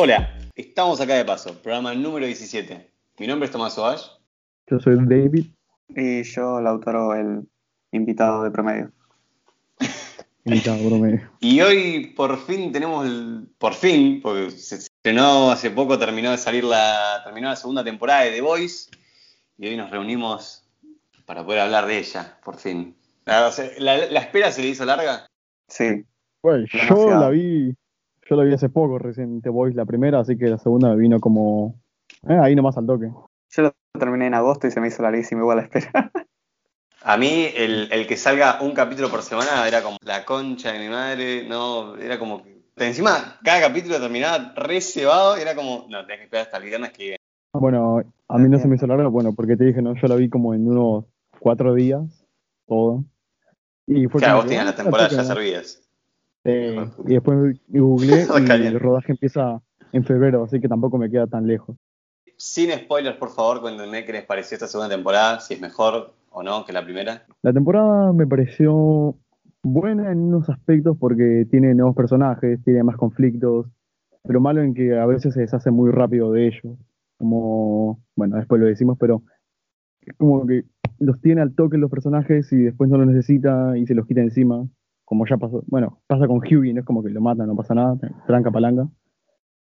Hola, estamos acá de paso, programa número 17. Mi nombre es Tomás Ovash. Yo soy David. Y yo, Lautaro, el invitado de promedio. Invitado promedio. Y hoy por fin tenemos el. Por fin, porque se estrenó hace poco, terminó de salir la. terminó la segunda temporada de The Voice. Y hoy nos reunimos para poder hablar de ella, por fin. La, la- la espera se le hizo larga. Sí, Bueno, yo la vi, yo la vi hace poco recién, The Voice la primera, así que la segunda me vino como eh, ahí nomás al toque. yo lo terminé en agosto y se me hizo larguísimo igual la espera. A mí, el, el que salga un capítulo por semana era como la concha de mi madre, no, era como que. Encima, cada capítulo terminaba re cebado y era como, no, tenés que esperar hasta el viernes que viene. Bueno, a mí no se me hizo larga, bueno, porque te dije, no, yo la vi como en unos cuatro días, todo. Y fue Claro, como vos que, tenías ah, las temporadas ya servidas. Eh, y después googleé y el rodaje empieza en febrero, así que tampoco me queda tan lejos. Sin spoilers, por favor, cuéntenme qué les pareció esta segunda temporada, si es mejor o no que la primera. La temporada me pareció buena en unos aspectos porque tiene nuevos personajes, tiene más conflictos, pero malo en que a veces se deshace muy rápido de ellos. Como, bueno, después lo decimos, pero es como que los tiene al toque los personajes y después no los necesita y se los quita encima. Como ya pasó, bueno, pasa con Hughie, no es como que lo matan, no pasa nada, tranca palanca.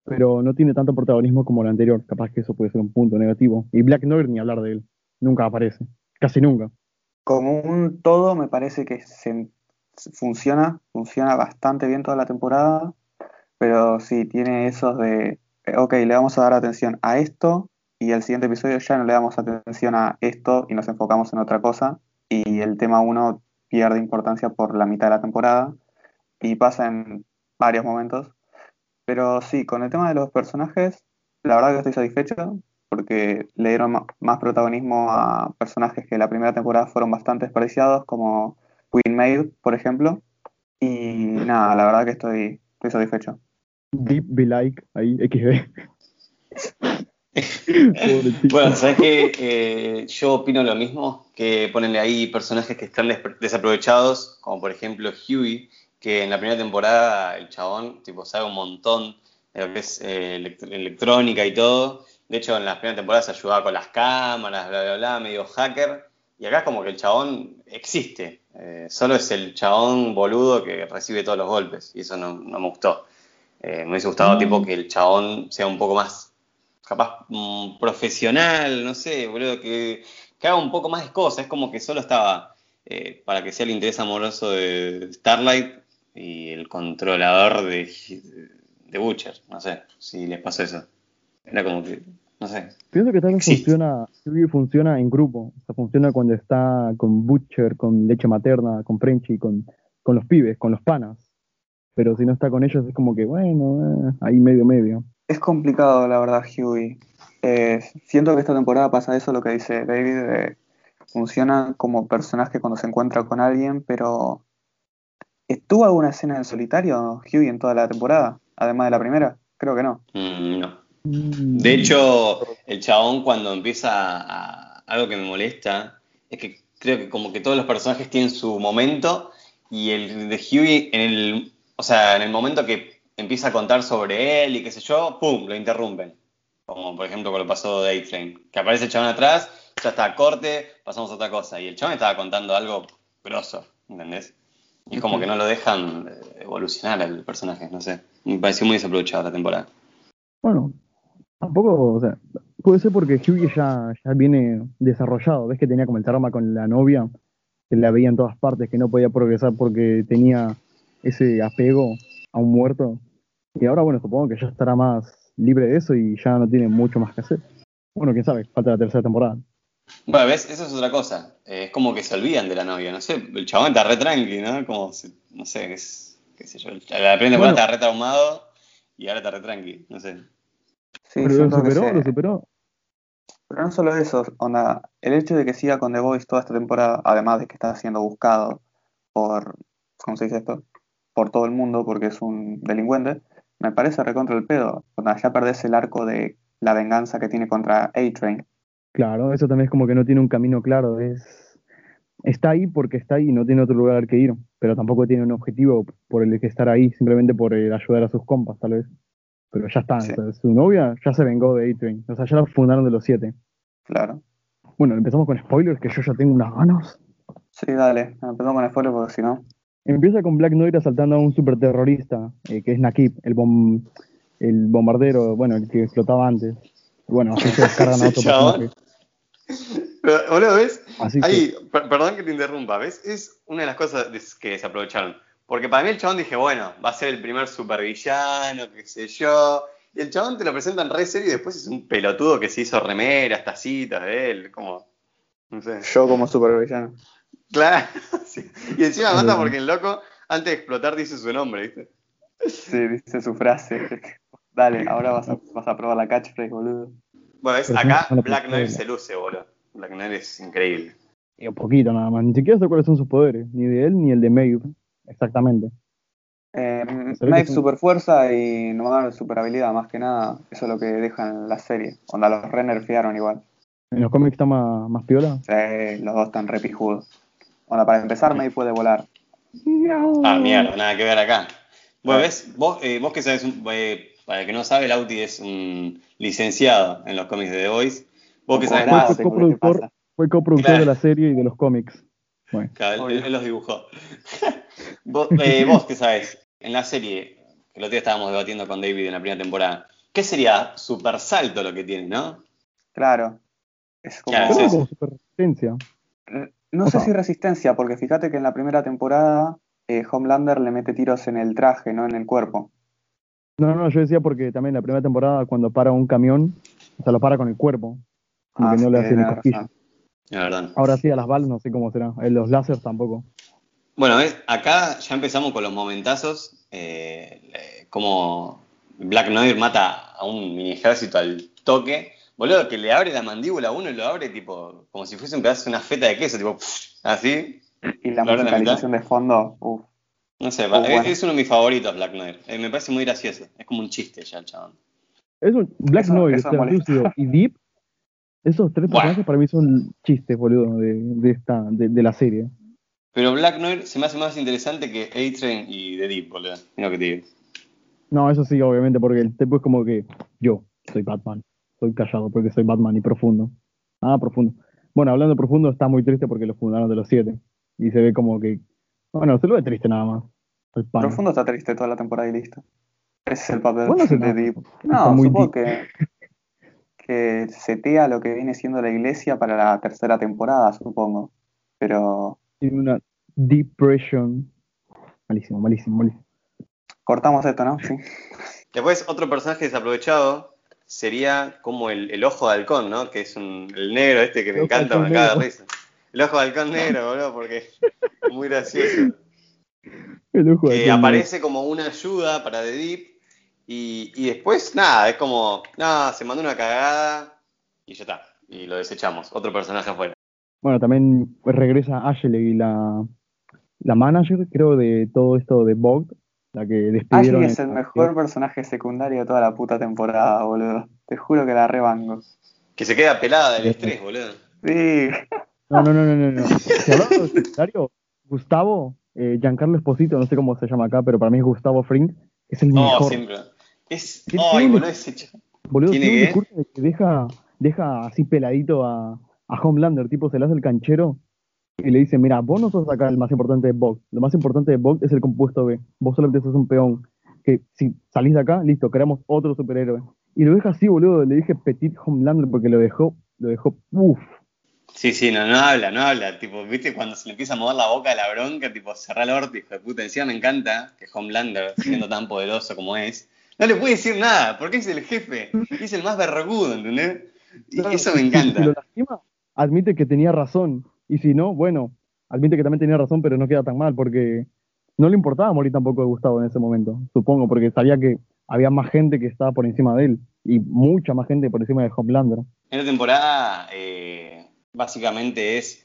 Pero no tiene tanto protagonismo como el anterior, capaz que eso puede ser un punto negativo. Y Black Noir ni hablar de él, nunca aparece, casi nunca. Como un todo, me parece que se, funciona, funciona bastante bien toda la temporada, pero sí tiene esos de, eh, ok, le vamos a dar atención a esto y el siguiente episodio ya no le damos atención a esto y nos enfocamos en otra cosa y el tema 1 pierde importancia por la mitad de la temporada y pasa en varios momentos. Pero sí, con el tema de los personajes, la verdad que estoy satisfecho porque le dieron más protagonismo a personajes que la primera temporada fueron bastante desperdiciados, como Queen Maid, por ejemplo. Y nada, la verdad que estoy, estoy satisfecho. Deep Be Like, ahí, XD. Bueno, ¿sabes qué? Eh, yo opino lo mismo, que ponenle ahí personajes que están des- desaprovechados, como por ejemplo Huey, que en la primera temporada el chabón tipo sabe un montón de lo que es eh, elect- electrónica y todo. De hecho, en las primeras temporadas se ayudaba con las cámaras, bla, bla, bla, medio hacker. Y acá es como que el chabón existe. Eh, solo es el chabón boludo que recibe todos los golpes. Y eso no, no me gustó. Me hubiese gustado Mm. tipo que el chabón sea un poco más capaz mm, profesional, no sé, boludo, que, que haga un poco más de cosas. Es como que solo estaba eh, para que sea el interés amoroso de Starlight y el controlador de, de Butcher. No sé si les pasó eso. Era como que, no sé. Pienso que también Existe. funciona, funciona en grupo. O sea, funciona cuando está con Butcher, con leche materna, con Frenchy, con, con los pibes, con los panas. Pero si no está con ellos es como que, bueno, eh, ahí medio medio. Es complicado, la verdad, Huey. Eh, siento que esta temporada pasa eso, lo que dice David, de- funciona como personaje cuando se encuentra con alguien, pero ¿estuvo alguna escena en solitario Huey en toda la temporada? Además de la primera, creo que no. Mm, no. Mm, De hecho, el chabón cuando empieza a... Algo que me molesta es que creo que como que todos los personajes tienen su momento y el de Huey en el... O sea, en el momento que empieza a contar sobre él y qué sé yo, ¡pum! Lo interrumpen. Como por ejemplo con lo pasó de A-Train. Que aparece el chabón atrás, ya está, corte, pasamos a otra cosa. Y el chabón estaba contando algo grosso, ¿entendés? Y es como que no lo dejan eh, evolucionar al personaje, no sé. Me pareció muy desaprovechado la temporada. Bueno, tampoco, o sea, puede ser porque Hughie ya, ya viene desarrollado. Ves que tenía como el trauma con la novia, que la veía en todas partes, que no podía progresar porque tenía ese apego a un muerto. Y ahora, bueno, supongo que ya estará más libre de eso y ya no tiene mucho más que hacer. Bueno, quién sabe, falta la tercera temporada. Bueno, ¿ves? Eso es otra cosa. Eh, es como que se olvidan de la novia, no sé. El chabón está re tranqui, ¿no? Como, si- no sé, es, qué sé yo. La primera temporada Bueno. estaba re traumado y ahora está re tranqui, no sé. Sí, Pero lo superó, se- lo superó. Pero no solo eso, onda, el hecho de que siga con The Voice toda esta temporada, además de que está siendo buscado por, ¿cómo se dice esto? Por todo el mundo porque es un delincuente, me parece recontra el pedo. Onda, ya perdés el arco de la venganza que tiene contra A-Train. Claro, eso también es como que no tiene un camino claro. Es, está ahí porque está ahí y no tiene otro lugar al que ir. Pero tampoco tiene un objetivo por el que estar ahí, simplemente por eh, ayudar a sus compas, tal vez. Pero ya está, Sí. o sea, su novia ya se vengó de A-Train, o sea, ya la fundaron de los siete. Claro. Bueno, empezamos con spoilers, que yo ya tengo unas ganas. Sí, dale. Empezamos con spoiler porque si no. Empieza con Black Noir asaltando a un superterrorista, eh, que es Nakib, el, bom- el bombardero, bueno, el que explotaba antes. Bueno, así se descargan a otro personaje. Pero, boludo, ¿ves? Así que, Ahí, per- perdón que te interrumpa, ¿ves? Es una de las cosas que se aprovecharon. Porque para mí el chabón dije, bueno, va a ser el primer supervillano, qué sé yo. Y el chabón te lo presentan re serio y después es un pelotudo que se hizo remeras, tacitas de él, como. No sé. Yo como supervillano. Claro. sí. Y encima mata Mm. porque el loco, antes de explotar, dice su nombre, ¿viste? Sí, dice su frase. Dale, ahora vas a, vas a probar la catchphrase, boludo. Bueno, es, acá Black Knight no. se luce, boludo. Black Knight es increíble. y un poquito nada más, ni siquiera sé cuáles son sus poderes, ni de él ni el de Maeve, exactamente. Eh, Maeve son- super fuerza y Noir super habilidad, más que nada. Eso es lo que dejan la serie. Onda, los re nerfearon igual. En los cómics está más, más piola. Sí, los dos están re Onda, para empezar, Maeve puede volar. Ah, mierda, nada que ver acá. Bueno, ¿ves? Vos, eh, vos que sabes, un- eh, para el que no sabe, Lauti es un licenciado en los cómics de The Voice. Vos que sabes más, Fue ¿qué coproductor, fue coproductor Claro. de la serie y de los cómics. Bueno, claro, él, los dibujó. vos, eh, vos que sabes, en la serie, que el otro día estábamos debatiendo con David en la primera temporada, ¿qué sería super salto lo que tiene, no? Claro. Es como. Claro, sí. como super resistencia. No O sé si resistencia, porque fíjate que en la primera temporada eh, Homelander le mete tiros en el traje, no en el cuerpo. No, no, yo decía porque también la primera temporada cuando para un camión, o sea, lo para con el cuerpo. Como Ah, que no le hace ni cosquillas. Ahora sí, a las balas no sé cómo será. En los láser tampoco. Bueno, ¿ves? acá ya empezamos con los momentazos. eh, eh, como Black Noir mata a un mini ejército al toque. Boludo, que le abre la mandíbula a uno y lo abre tipo como si fuese un pedazo de una feta de queso, tipo así. Y la musicalización de fondo, uff. No sé, es, bueno. es uno de mis favoritos Black Noir. Eh, me parece muy gracioso. Es como un chiste ya el chabón. Es un Black Eso- Noir. Translúcido y Deep. Esos tres personajes para mí son chistes, boludo, de, de esta, de, de la serie. Pero Black Noir se me hace más interesante que A-Train y The Deep, boludo. Mira que te digo. No, eso sí, obviamente, porque el tipo es como que yo soy Batman. Soy callado porque soy Batman y profundo. Ah, profundo. Bueno, hablando de profundo, está muy triste porque lo fundaron de los siete. Y se ve como que. Bueno, se lo ve triste nada más. El. Profundo está triste toda la temporada y listo. Ese es el papel Bueno, de. Deep. No, supongo deep. que, que setea lo que viene siendo la iglesia para la tercera temporada, supongo. Pero Tiene una depression. Malísimo, malísimo, malísimo. cortamos esto, ¿no? Sí. Después, otro personaje desaprovechado sería como el, el ojo de halcón, ¿no? Que es un, el negro este que me El encanta, me caga de risa. El ojo de halcón negro, boludo, porque es muy gracioso. El ojo Que aparece como una ayuda para The Deep y, y después, nada, es como, nada, se mandó una cagada y ya está. Y lo desechamos. Otro personaje afuera. Bueno, también regresa Ashley, la, la manager, creo, de todo esto de Vogue, la que despidieron. Ashley es el mejor personaje secundario de toda la puta temporada, boludo. Te juro que la rebango. Que se queda pelada del estrés, boludo. Sí. No, no, no, no, no. no. Si hablamos de secundario, Gustavo, eh, Giancarlo Esposito, no sé cómo se llama acá, pero para mí es Gustavo Fring, es el No, mejor. siempre. Es. ¿Tiene- Ay, boludo, ese ch- Boludo, ¿Tiene tiene un discurso de que deja, deja así peladito a, a Homelander, tipo se le hace el canchero y le dice, mira, vos no sos acá el más importante de Vogue, lo más importante de Vogue es el compuesto B, vos solamente sos un peón, que si salís de acá, listo, creamos otro superhéroe. Y lo deja así, boludo, le dije Petit Homelander porque lo dejó, lo dejó, uff. Sí, sí, no, no habla, no habla. Tipo, viste cuando se le empieza a mover la boca a la bronca, tipo, cerrar el orto, hijo de puta. Encima me encanta que Homelander, siendo tan poderoso como es, no le puede decir nada, porque es el jefe, es el más vergudo, ¿entendés? Y Claro, eso me encanta. Si lo lastima, admite que tenía razón. Y si no, bueno, admite que también tenía razón, pero no queda tan mal, porque no le importaba morir tampoco de Gustavo en ese momento, supongo, porque sabía que había más gente que estaba por encima de él, y mucha más gente por encima de Homelander. En esta temporada, eh, básicamente es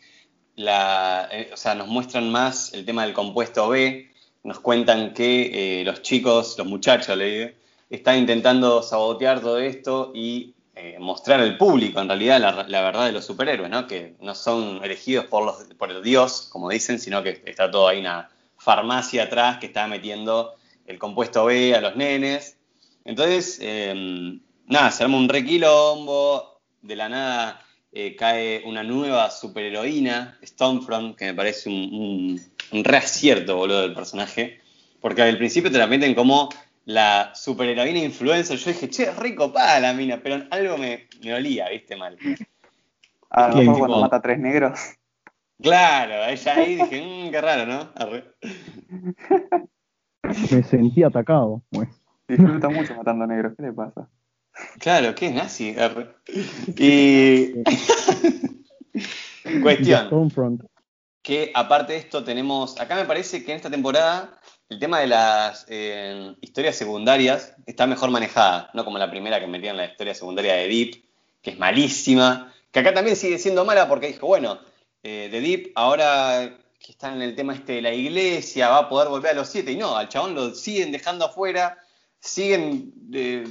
la. eh, o sea, nos muestran más el tema del compuesto B. Nos cuentan que eh, los chicos, los muchachos, le digo, están intentando sabotear todo esto y eh, mostrar al público, en realidad, la, verdad de los superhéroes, ¿no? Que no son elegidos por, los, por el Dios, como dicen, sino que está todo ahí una farmacia atrás que está metiendo el compuesto B a los nenes. Entonces, eh, nada, se arma un requilombo, de la nada eh, cae una nueva superheroína, Stormfront, que me parece un, un, un reacierto, boludo, del personaje. Porque al principio te la meten como la superheroína influencer. Yo dije, che, rico para la mina, pero algo me, me olía, viste, mal. A lo mejor cuando mata a tres negros. Claro, ella ahí dije, mmm, qué raro, ¿no? Arre. Me sentí atacado. Bueno, Disfruta mucho matando negros. ¿Qué le pasa? Claro, ¿qué es nazi? Arre. Y. Cuestión. Que aparte de esto tenemos, acá me parece que en esta temporada el tema de las eh, historias secundarias está mejor manejada, no como la primera que metían la historia secundaria de Deep, que es malísima, que acá también sigue siendo mala porque dijo, bueno, eh, de Deep ahora que están en el tema este de la iglesia va a poder volver a los siete, y no, al chabón lo siguen dejando afuera, siguen eh,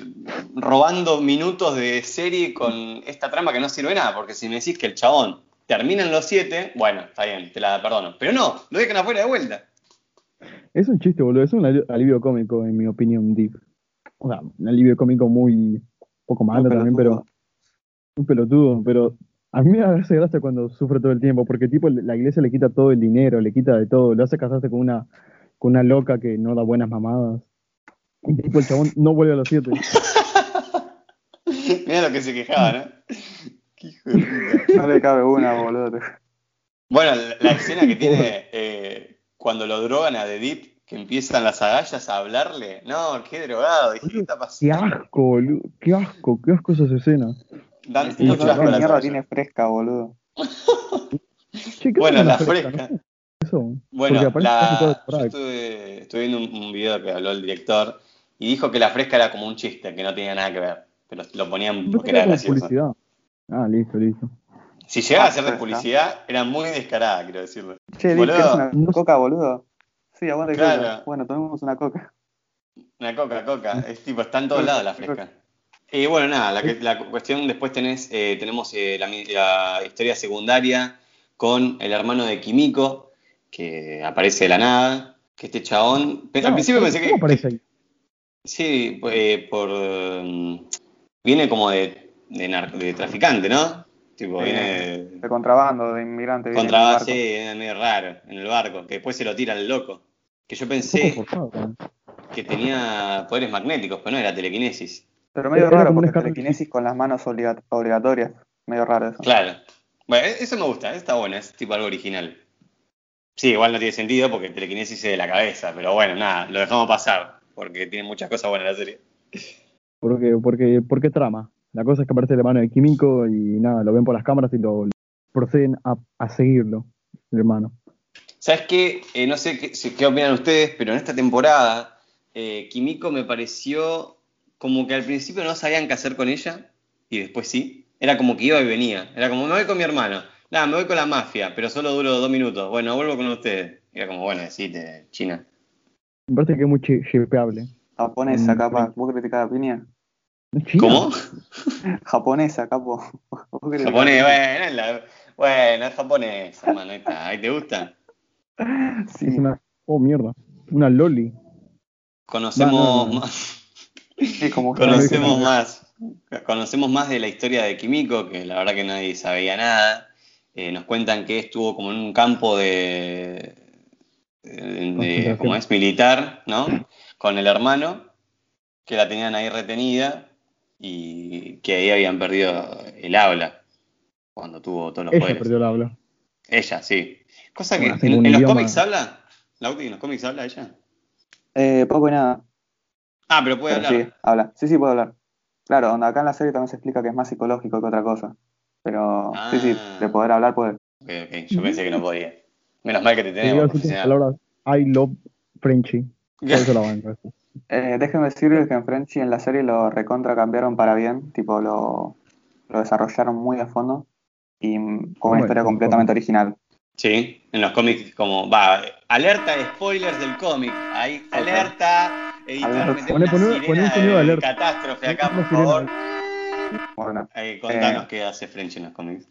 robando minutos de serie con esta trama que no sirve nada, porque si me decís que el chabón termina en los siete, bueno, está bien, te la perdono. Pero no, lo dejan afuera de vuelta. Es un chiste, boludo. Es un ali- alivio cómico, en mi opinión, Deep. O sea, un alivio cómico muy poco malo también, pero un pelotudo. Pero a mí me hace gracia cuando sufre todo el tiempo, porque tipo la iglesia le quita todo el dinero, le quita de todo, lo hace casarse con una, con una loca que no da buenas mamadas. Y tipo el chabón no vuelve a los siete. Mira lo que se quejaba, ¿no? Qué hijo de puta. No le cabe una, boludo. Bueno, la, la escena que tiene eh, cuando lo drogan a The Deep, que empiezan las agallas a hablarle. No, qué drogado. Dije, ¿qué está Qué pasando? asco, boludo. Qué asco, qué asco esas escenas. Dan ¿Qué mucho asco las mierda tiene fresca, boludo? Che, ¿qué Bueno, la fresca. ¿no? Eso. Bueno, la, la yo estuve, estuve viendo un, un video que habló el director y dijo que la fresca era como un chiste, que no tenía nada que ver. Pero lo ponían porque era gracioso. publicidad. Ah, listo, listo. Si llegaba a Ah, ser de fresca. publicidad, era muy descarada, quiero decirlo. Che, Boludo. ¿querés una No coca, boludo? Sí, aguante Claro. coca. Bueno, tomemos una coca. Una coca, coca. Es tipo, está en todos lados la fresca. Y bueno, nada, la, que- la cuestión después tenés, eh, tenemos eh, la, historia secundaria con el hermano de Kimiko, que aparece de la nada. Que este chabón. pe- al No, principio pensé ¿Cómo que. aparece ahí? Sí, eh, por. eh, viene como de, de, nar- de traficante, ¿no? Tipo, viene de, De contrabando, de inmigrante. viene en el contra barco. sí, es medio raro, en el barco, que después se lo tira al loco. Que yo pensé que tenía poderes magnéticos, pero no era telequinesis. Pero medio raro porque telequinesis con las manos obliga- obligatorias. Medio raro eso. Claro. Bueno, e- eso me gusta, está bueno, es tipo algo original. Sí, igual no tiene sentido porque telequinesis es de la cabeza, pero bueno, nada, lo dejamos pasar, porque tiene muchas cosas buenas la serie. Porque, porque, ¿Por qué trama? La cosa es que aparece el hermano de Kimiko y nada, lo ven por las cámaras y lo proceden a, a seguirlo, el hermano. ¿Sabes qué? Eh, no sé qué, qué opinan ustedes, pero en esta temporada, eh, Kimiko me pareció como que al principio no sabían qué hacer con ella y después sí. Era como que iba y venía. Era como, me voy con mi hermano. Nada, me voy con la mafia, pero solo duro dos minutos. Bueno, vuelvo con ustedes. Era como, bueno, decite, China. Me parece que es muy shipeable. Japonesa, Mm, capaz. ¿Vos crees que cada piña? ¿Cómo? Japonesa, capo. ¿Vos crees que Japonés, cada bueno, es la- bueno, es japonés, hermano, ahí está. ¿Ahí te gusta? Sí. Es una. Oh, mierda. Una loli. Conocemos No, no, no. más. Sí, como que- Conocemos más. Conocemos más de la historia de Kimiko, que la verdad que nadie sabía nada. Eh, nos cuentan que estuvo como en un campo de, de, de- como es militar, ¿no? Con el hermano, que la tenían ahí retenida y que ahí habían perdido el habla cuando tuvo todos los Ella poderes. perdió el habla. Ella, sí. Cosa que Bueno, en, los cómics habla. Lauti, ¿en los cómics habla ella? Eh, poco y nada. Ah, pero puede Pero hablar. sí, habla. Sí, sí, puede hablar. Claro, donde acá en la serie también se explica que es más psicológico que otra cosa. Pero sí, sí, Ah. de poder hablar puede. Ok, ok, Yo pensé que no podía. Menos mal que te tenemos, palabras. I love Frenchy. Eso la banco. eso. Eh, déjenme decirles que en Frenchy en la serie lo recontra cambiaron para bien, tipo lo, lo desarrollaron muy a fondo y con una historia completamente original. Sí, en los cómics como, va, alerta de spoilers del cómic. Ahí, alerta, editor, Alerta. meteme Poné- una poné- sirena poné un sonido de alerta. catástrofe acá, por sirena. favor. Bueno, Eh, contanos Eh. qué hace French en los cómics.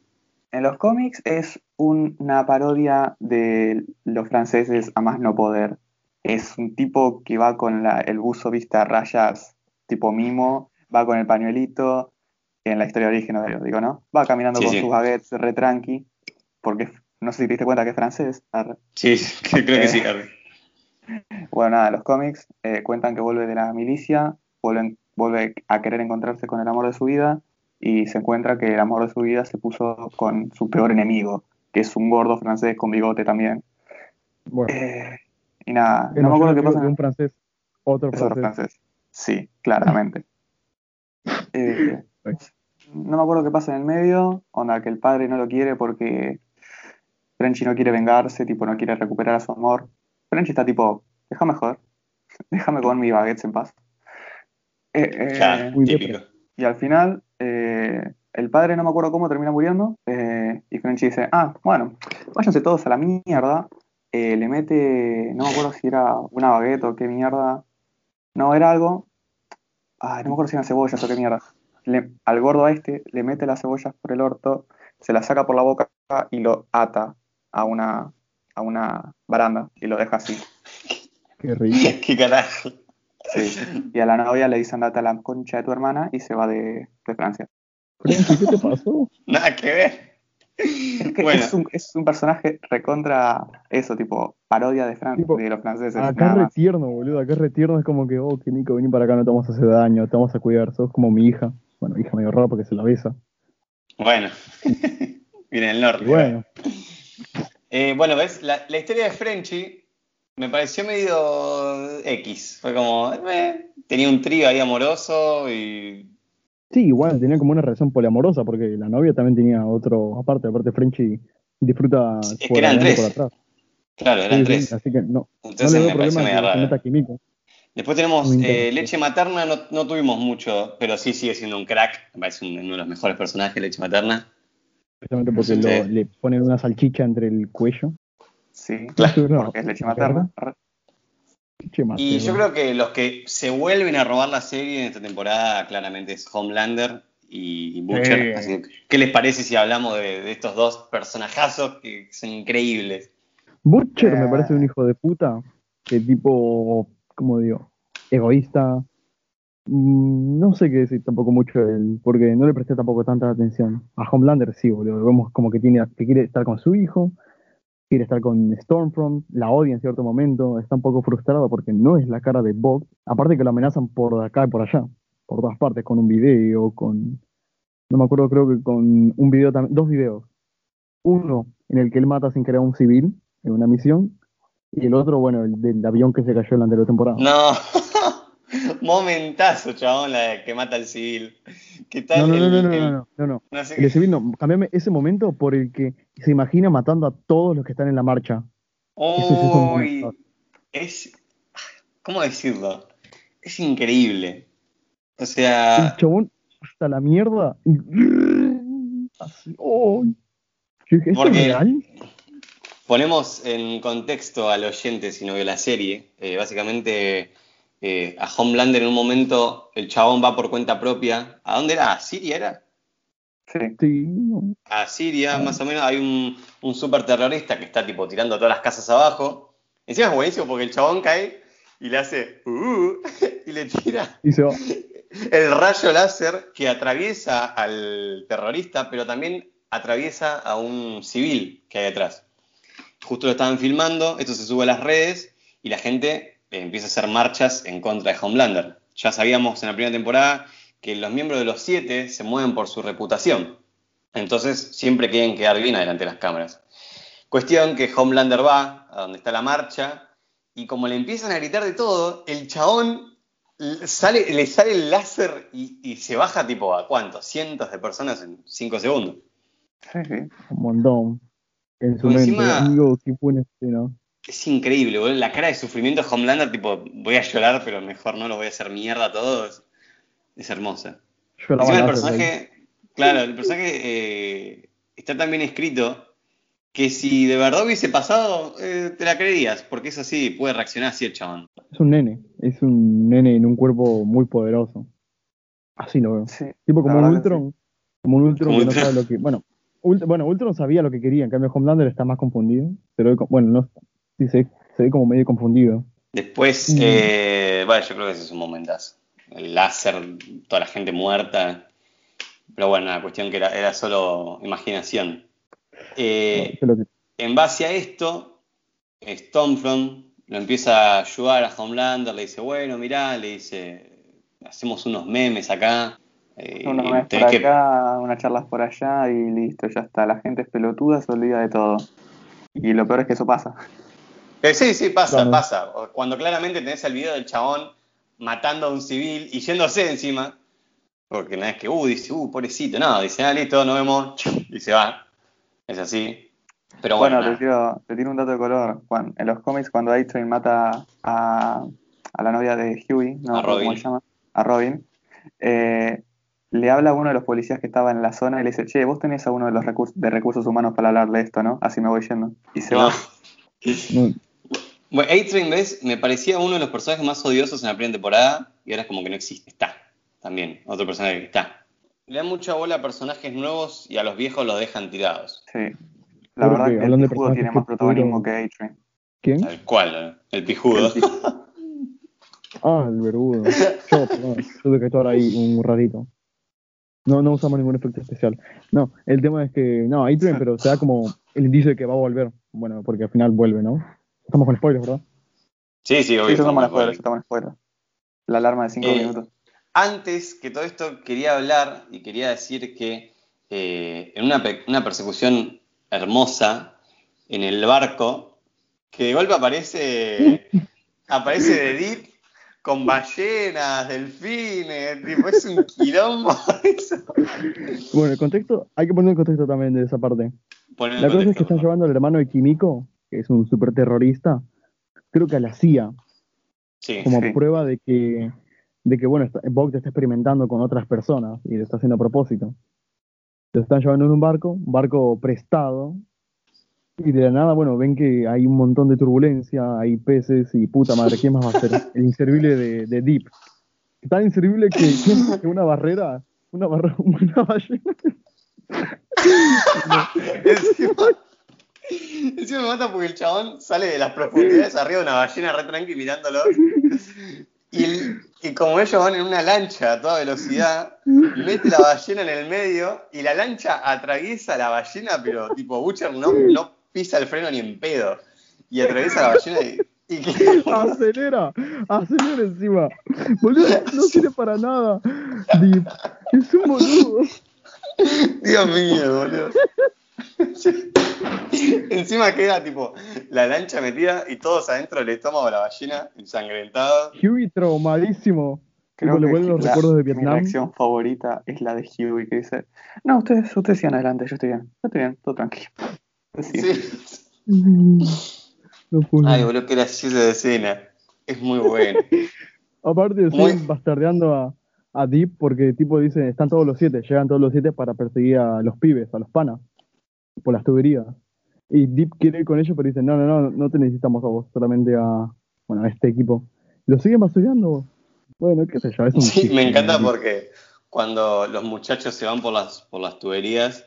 en los cómics es una parodia de los franceses a más no poder. Es un tipo que va con la- el buzo vista a rayas tipo mimo, va con el pañuelito, en la historia original, digo, ¿no? Va caminando Sí, con sí. sus baguettes re tranqui, porque no sé si te diste cuenta que es francés. arre. Sí, creo que Eh. sí, Harry. Bueno, nada, los cómics eh, cuentan que vuelve de la milicia, vuelven, vuelve a querer encontrarse con el amor de su vida y se encuentra que el amor de su vida se puso con su peor enemigo, que es un gordo francés con bigote también. Bueno, Eh, y nada, que no me acuerdo qué pasa. de un francés, otro Es otro francés. francés. Sí, claramente. Eh, no me acuerdo qué pasa en el medio, onda que el padre no lo quiere porque Frenchy no quiere vengarse, tipo no quiere recuperar a su amor. Frenchy está tipo, déjame joder, déjame con mi baguettes en paz. Eh, eh, típico. y al final, eh, el padre no me acuerdo cómo termina muriendo, eh, y Frenchy dice, ah, bueno, váyanse todos a la mierda. Eh, le mete, no me acuerdo si era una baguette o qué mierda. No, era algo. Ay, no me acuerdo si eran cebollas o qué mierda. Le- al gordo a este le mete las cebollas por el orto, se las saca por la boca y lo ata a una, a una baranda y lo deja así. Qué rico. ¿Qué carajo? Sí. Y a la novia le dice andate a la concha de tu hermana y se va de, de Francia. ¿qué te pasó? Nada que ver. Es que Bueno, es, un, es un personaje recontra eso, tipo parodia de, Fran- Tipo, de los franceses. Acá es re más. tierno, boludo. Acá es re tierno. Es como que, oh, que Nico, vení para acá, no te vamos a hacer daño, te vamos a cuidar. Sos como mi hija. Bueno, hija medio rara porque se la besa. bueno. Viene el norte. Y bueno, Eh, bueno, ves, la, la historia de Frenchy me pareció medio X. Fue como, eh, tenía un trío ahí amoroso y. sí, igual tenía como una relación poliamorosa porque la novia también tenía otro. Aparte, aparte, Frenchy disfruta Es que por eran tres. por atrás. Claro, eran Sí, sí, tres. así que no, no Entonces le me problema medio raro. Después tenemos eh. Leche Materna, no, no tuvimos mucho, pero sí sigue siendo un crack. Me parece un- uno de los mejores personajes, Leche Materna. Precisamente porque Sí. lo- le ponen una salchicha entre el cuello. Sí, Claro. No, porque es leche materna. Y yo creo que los que se vuelven a robar la serie en esta temporada claramente es Homelander y Butcher. Sí. Así que, ¿qué les parece si hablamos de, de estos dos personajazos que son increíbles? Butcher Eh. me parece un hijo de puta, que tipo, como digo, egoísta. Mm, No sé qué decir tampoco mucho él, porque no le presté tampoco tanta atención. A Homelander sí, boludo. Vemos como que tiene, que quiere estar con su hijo, quiere estar con Stormfront, la odia en cierto momento, está un poco frustrado porque no es la cara de Bob. Aparte que lo amenazan por acá y por allá, por todas partes, con un video, con. No me acuerdo, creo que con un video también, dos videos. Uno en el que él mata sin querer a un civil en una misión, y el otro, bueno, el del avión que se cayó en la anterior temporada. No, momentazo, chabón, la que mata al civil. ¿Qué tal? no, no, no, el- no, no, el- no, no, no, no. no sé El civil no, cambiame ese momento por el que se imagina matando a todos los que están en la marcha. Sí es. ¿Cómo decirlo? Es increíble. O sea, El chabón hasta la mierda. Así, ¡ay! Yo dije, ¿esto Porque- es real? ponemos en contexto al oyente si no vio la serie. Eh, básicamente, eh, a Homelander en un momento el chabón va por cuenta propia. ¿A dónde era? ¿A Siria era? Sí. A Siria, más o menos, hay un, un super terrorista que está tipo tirando todas las casas abajo. Encima es buenísimo porque el chabón cae y le hace "Uh", y le tira Y se va. el rayo láser que atraviesa al terrorista, pero también atraviesa a un civil que hay detrás. Justo lo estaban filmando, esto se sube a las redes y la gente empieza a hacer marchas en contra de Homelander. Ya sabíamos en la primera temporada que los miembros de los siete se mueven por su reputación. Entonces siempre quieren quedar bien adelante de las cámaras. Cuestión que Homelander va a donde está la marcha y como le empiezan a gritar de todo, el chabón sale, le sale el láser y, y se baja tipo a cuánto, cientos de personas en cinco segundos. sí, sí. Un montón. En su mente. encima- Amigo, qué buena escena. Es increíble, boludo. La cara de sufrimiento de Homelander, tipo, voy a llorar, pero mejor no lo voy a hacer mierda a todos. Es hermosa. Yo la Encima el personaje, claro, el personaje eh, está tan bien escrito que si de verdad hubiese pasado, eh, te la creerías, porque es así, puede reaccionar así el chabón. Es un nene. Es un nene en un cuerpo muy poderoso. Así lo veo. sí. Tipo como un Ultron. Como un Ultron Como que no sabe lo que. Bueno, Ult- bueno, Ultron sabía lo que quería. En cambio, Homelander está más confundido. Pero bueno, no. Sí, se, se ve como medio confundido. Después, Mm. eh, bueno, yo creo que ese es un momentazo. el láser, toda la gente muerta. Pero bueno, la cuestión que era, era solo imaginación. Eh, en base a esto, Stormfront lo empieza a ayudar a Homelander, le dice, bueno, mirá, le dice, hacemos unos memes acá. Eh, unos memes por acá, unas charlas por allá y listo, ya está. La gente es pelotuda, se olvida de todo. Y lo peor es que eso pasa. Eh, sí, sí, pasa, pasa. Cuando claramente tenés el video del chabón matando a un civil y yéndose encima, porque no es que, uh, dice, uh, pobrecito, no, dice, ah, listo, nos vemos, y se va. Es así. Pero bueno, te, tiro, te, tiro, un dato de color. en los cómics, cuando A-Train mata a, a, la novia de Huey, no a Robin. ¿cómo se llama? A Robin, eh, le habla a uno de los policías que estaba en la zona y le dice, che, vos tenés a uno de los recursos, de recursos humanos para hablar de esto, ¿no? Así me voy yendo. Y se va. Bueno, A-Train, ¿ves? Me parecía uno de los personajes más odiosos en la primera temporada y ahora es como que no existe. Está, también, otro personaje que está. Le dan mucha bola a personajes nuevos y a los viejos los dejan tirados. Sí. La verdad que el pijudo tiene más protagonismo que A-Train. ¿Quién? ¿El cuál? El pijudo. ah, el vergudo. Yo, no, tuve que estar ahí un ratito. No, no usamos ningún efecto especial. No, el tema es que, no, A-Train, pero se da como el indicio de que va a volver. Bueno, porque al final vuelve, ¿no? Estamos con spoilers, ¿verdad? Sí, sí, obvio. Sí, estamos con spoilers, estamos con spoilers. La alarma de 5 eh, minutos. Antes que todo esto quería hablar y quería decir que eh, en una, una persecución hermosa en el barco, que de golpe aparece, aparece de Deep con ballenas, delfines, tipo, es un quilombo eso. Bueno, el contexto, hay que poner el contexto también de esa parte. la cosa es que están llevando al hermano de Kimiko, que es un super terrorista, creo que a la CIA, como prueba de que, de que bueno, está, está experimentando con otras personas y lo está haciendo a propósito. Lo están llevando en un barco, un barco prestado, y de la nada, bueno, ven que hay un montón de turbulencia, hay peces y puta madre, ¿quién más va a ser? El inservible de, de Deep. Tan inservible que, que una barrera, una barrera, una ballena. encima, me mata porque el chabón sale de las profundidades arriba de una ballena re tranqui mirándolo. Y, como ellos van en una lancha a toda velocidad, mete la ballena en el medio y la lancha atraviesa la ballena, pero tipo Butcher no, no pisa el freno ni en pedo. Y atraviesa la ballena y. acelera, acelera encima. Boludo, no sirve para nada. Es un boludo. Dios mío, boludo. Encima queda tipo la lancha metida y todos adentro del estómago de la ballena ensangrentado. Huey traumadísimo. Creo que los recuerdos de Vietnam. Mi reacción favorita es la de Huey que dice, no, ustedes, ustedes sigan adelante, yo estoy bien, yo estoy bien, todo tranquilo. Ay, boludo, qué graciosa de escena. Es muy bueno. Aparte, estoy bastardeando a, a Deep porque tipo dice, están todos los siete, llegan todos los siete para perseguir a los pibes, a los panas, por las tuberías. Y Deep quiere ir con ellos, pero dice, no, no, no, no te necesitamos a vos, solamente a, bueno, a este equipo. Lo siguen basurando. Bueno, qué sé yo, es un Sí, me encanta porque cuando los muchachos se van por las, por las tuberías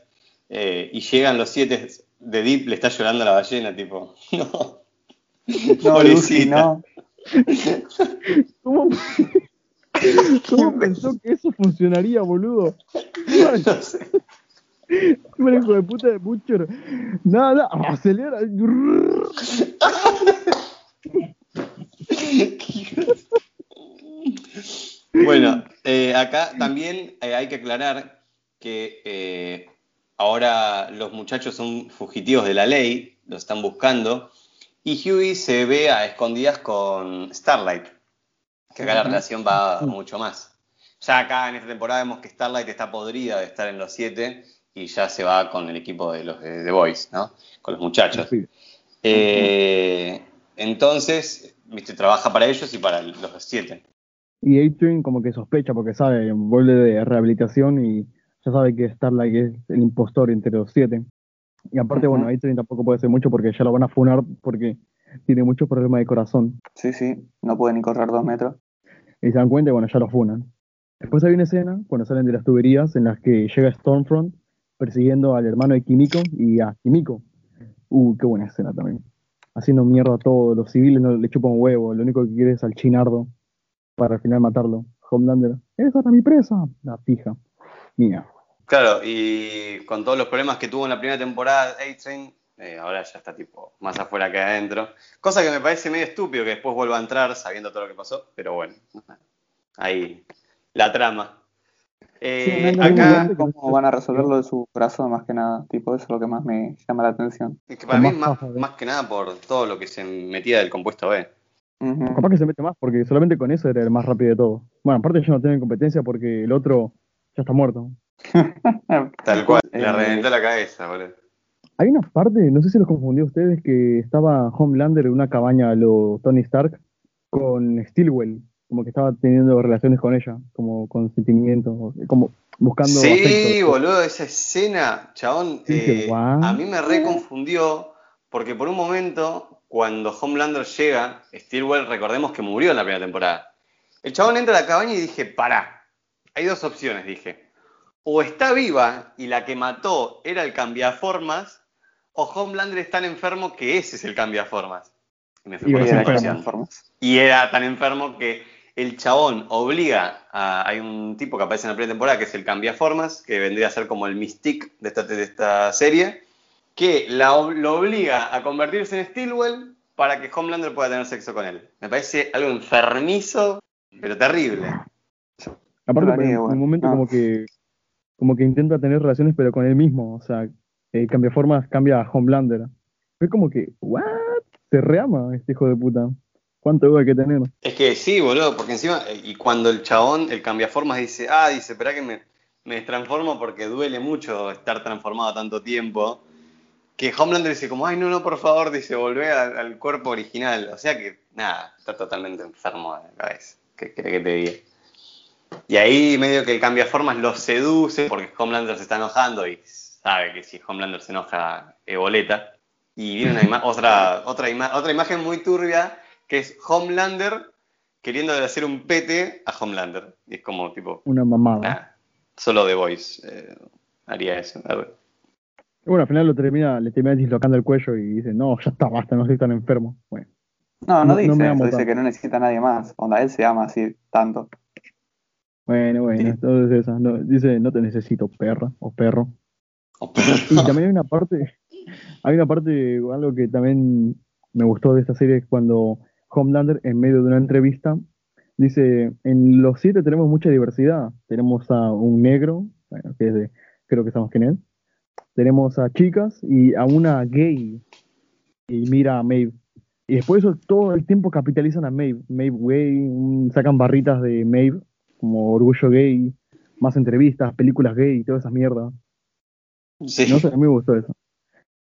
eh, y llegan los siete, de Deep le está llorando a la ballena, tipo, no. No, Lucy, no. ¿Cómo, ¿Cómo pensó que eso funcionaría, boludo? No sé. Me hijo de puta de Butcher. Nada, acelera. bueno, eh, acá también eh, hay que aclarar que eh, ahora los muchachos son fugitivos de la ley, los están buscando, y Huey se ve a escondidas con Starlight, que acá la relación va mucho más. Ya acá en esta temporada vemos que Starlight está podrida de estar en los siete y ya se va con el equipo de los de The Boys, ¿no? Con los muchachos. Eh, entonces, viste, trabaja para ellos y para los siete. Y Adrian como que sospecha porque sabe, vuelve de rehabilitación y ya sabe que Starlight es el impostor entre los siete. Y aparte, bueno, Adrian tampoco puede ser mucho porque ya lo van a funar porque tiene muchos problemas de corazón. Sí, sí, no puede ni correr dos metros. Y se dan cuenta y bueno, ya lo funan. Después hay una escena, cuando salen de las tuberías, en las que llega Stormfront persiguiendo al hermano de Kimiko y a Kimiko. Uh, qué buena escena también. Haciendo mierda a todos, los civiles no le chupan un huevo, lo único que quiere es al chinardo para al final matarlo. Homelander, esa era mi presa, la fija, mía. Claro, y con todos los problemas que tuvo en la primera temporada A-Train, eh, ahora ya está tipo más afuera que adentro. Cosa que me parece medio estúpido que después vuelva a entrar sabiendo todo lo que pasó, pero bueno, ahí la trama. Eh, acá, ¿Cómo van a resolver lo de su corazón más que nada? Tipo, eso es lo que más me llama la atención. Es que para mí más, más que nada por todo lo que se metía del compuesto B. Capaz que se mete más, porque solamente con eso era el más rápido de todo. Bueno, aparte ellos no tienen competencia porque el otro ya está muerto. Tal cual, le eh, reventó la cabeza, boludo. Hay una parte, no sé si los confundió ustedes, que estaba Homelander en una cabaña a lo Tony Stark con Stilwell como que estaba teniendo relaciones con ella, como con sentimientos, como buscando. Sí, boludo, esa escena, chabón, eh, a mí me reconfundió, porque por un momento, cuando Homelander llega, Stilwell, recordemos que murió en la primera temporada. El chabón entra a la cabaña y dije, pará, hay dos opciones, dije. O está viva y la que mató era el cambiaformas, o Homelander es tan enfermo que ese es el cambiaformas. Y me fui por Y era tan enfermo que el chabón obliga a. Hay un tipo que aparece en la primera temporada que es el Cambiaformas, que vendría a ser como el Mystique de esta, de esta serie, que lo obliga a convertirse en Stilwell para que Homelander pueda tener sexo con él. Me parece algo enfermizo, pero terrible. Aparte, en un momento como que como que intenta tener relaciones, pero con él mismo. O sea, eh, cambia formas, cambia a Homelander. Es como que, ¿what? Se reama este hijo de puta. ¿Cuánto hubo que tener? Es que sí, boludo, porque encima, eh, y cuando el chabón, el cambiaformas, dice, ah, dice, espera que me, me transformo porque duele mucho estar transformado tanto tiempo, que Homelander dice como, ay, no, no, por favor, dice, volvé al, cuerpo original. O sea que, nada, está totalmente enfermo de la cabeza. ¿Qué quiere que te diga? Y ahí medio que el cambiaformas lo seduce porque Homelander se está enojando y sabe que si Homelander se enoja, es boleta. Y viene una otra, otra, otra imagen muy turbia que es Homelander queriendo hacer un pete a Homelander. Y es como tipo. Una mamada. solo The Voice eh, haría eso. bueno, al final lo termina, le termina dislocando el cuello y dice, no, ya está, basta, no estoy tan enfermo. Bueno. No, no, dice eso, dice que no necesita a nadie más. Onda, él se ama así tanto. Bueno, bueno, entonces esa. No, dice, no te necesito, perra o perro. O perro. Y también hay una parte, hay una parte, algo que también me gustó de esta serie es cuando Homelander, en medio de una entrevista, dice, en los siete tenemos mucha diversidad. Tenemos a un negro, bueno, que es de, creo que sabemos quién es. Tenemos a chicas y a una gay. Y mira a Maeve. Y después eso todo el tiempo capitalizan a Maeve. Maeve gay, sacan barritas de Maeve, como orgullo gay, más entrevistas, películas gay y toda esa mierda. Sí. No sé, a mí me gustó eso.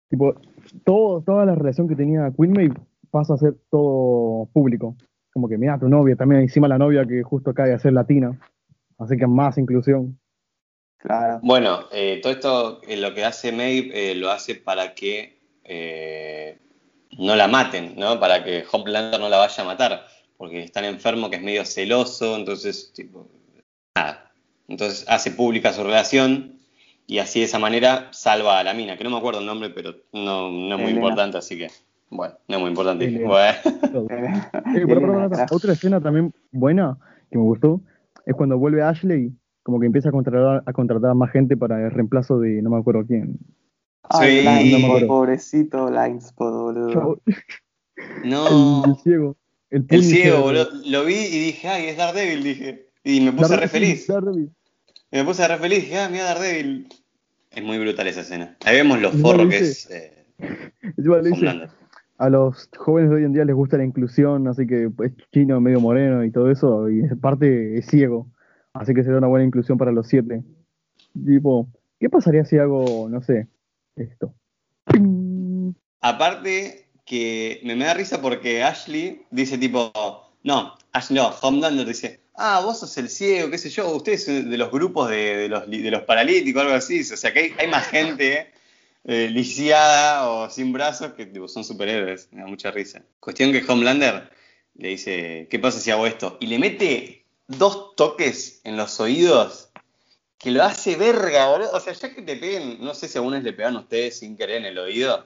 Tipo, todo, toda la relación que tenía Queen Maeve pasa a ser todo público. Como que, mira, tu novia, también encima la novia que justo acaba de ser latina. Así que más inclusión. Claro. Bueno, eh, todo esto eh, lo que hace Maeve eh, lo hace para que no la maten, ¿no? Para que Homelander no la vaya a matar. Porque es tan enfermo que es medio celoso, entonces, tipo, nada. Entonces hace pública su relación y así de esa manera salva a la mina, que no me acuerdo el nombre, pero no, no es muy importante, así que. Bueno, no es muy importante. otra escena también buena que me gustó es cuando vuelve Ashley, como que empieza a contratar a, contratar a más gente para el reemplazo de no me acuerdo quién. sí, pobrecito Lines, boludo. No. El, ciego. El, ciego, boludo. Lo vi y dije, ay, es Daredevil, dije. Y me puse re feliz. Y me puse re feliz, dije, ah, mira Daredevil. Es muy brutal esa escena. Ahí vemos los forros que es. Eh, a los jóvenes de hoy en día les gusta la inclusión, así que es chino, medio moreno y todo eso, y parte es ciego, así que será una buena inclusión para los siete. Tipo, ¿qué pasaría si hago, no sé, esto? Aparte que me, me da risa porque Ashley dice tipo, no, Ashley no, Homelander dice, ah, vos sos el ciego, qué sé yo, ustedes de los grupos de, los, de los paralíticos, algo así, o sea que hay, hay más gente eh, lisiada o sin brazos que son superhéroes. Me da mucha risa. Cuestión que Homelander le dice, ¿qué pasa si hago esto? Y le mete dos toques en los oídos que lo hace verga, boludo. O sea, ya que te peguen, no sé si a unos le pegan a ustedes sin querer en el oído,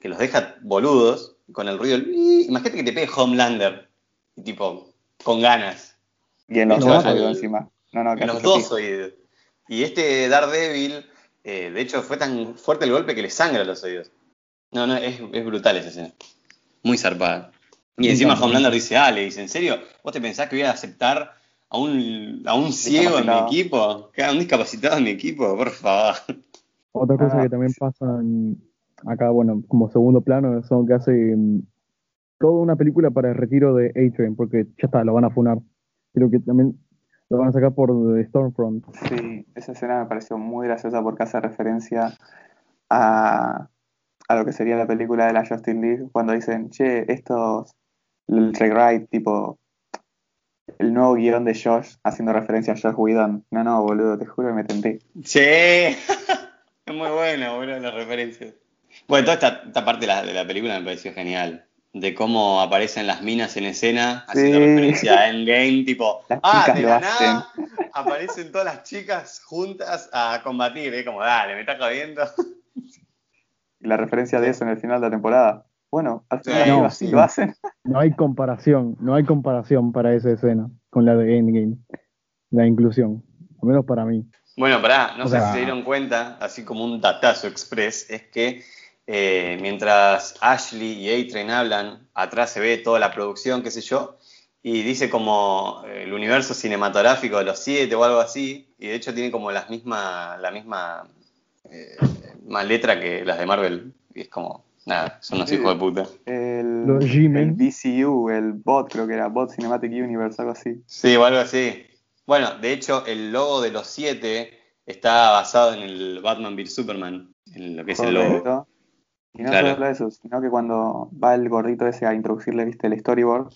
que los deja boludos con el ruido. Imagínate que te pegue Homelander, y tipo, con ganas. Y en los No, dos oídos encima. No, no, En los dos oídos. Y este Daredevil, eh, de hecho, fue tan fuerte el golpe que le sangra los oídos. No, no, es, es brutal esa escena. Muy zarpada. Y encima Homelander dice, ah, le dice, ¿en serio? ¿Vos te pensás que voy a aceptar a un, a un ciego en mi equipo? ¿A un discapacitado en mi equipo? Por favor. Otra cosa Ah, que también pasa en- acá, bueno, como segundo plano, son que hace mm, toda una película para el retiro de A-Train, porque ya está, lo van a funar. Creo que también lo van a sacar por Stormfront. Sí, esa escena me pareció muy graciosa porque hace referencia a, a lo que sería la película de la Justin League cuando dicen, che, estos, el rewrite, tipo, el nuevo guion de Josh, haciendo referencia a Josh Whedon. No, no, boludo, te juro que me tenté. Sí, es muy bueno, boludo, la referencia. Bueno, toda esta, esta parte de la, de la película me pareció genial. De cómo aparecen las minas en escena, haciendo Sí. referencia a Endgame, tipo, Las ah, chicas de la nada aparecen todas las chicas juntas a combatir, ¿eh? Como, dale, me estás jodiendo. Y la referencia de eso en el final de la temporada. Bueno, al final Sí, no, así sí. lo hacen. No hay comparación, no hay comparación para esa escena con la de Endgame, la inclusión, al menos para mí. Bueno, pará, no O sé sea- si se dieron cuenta, así como un datazo express, es que eh, mientras Ashley y A-Train hablan, atrás se ve toda la producción, qué sé yo, y dice como eh, el universo cinematográfico de los siete o algo así, y de hecho tiene como las misma, la misma eh, más letra que las de Marvel, y es como, nada, son unos Sí. hijos de puta. El, Los el DCU, el bot, creo que era Bot Cinematic Universe, algo así. Sí, o algo así. Bueno, de hecho, el logo de los siete está basado en el Batman v Superman, en lo que es el logo. Y no Claro. solo eso, sino que cuando va el gordito ese a introducirle, viste, el storyboard,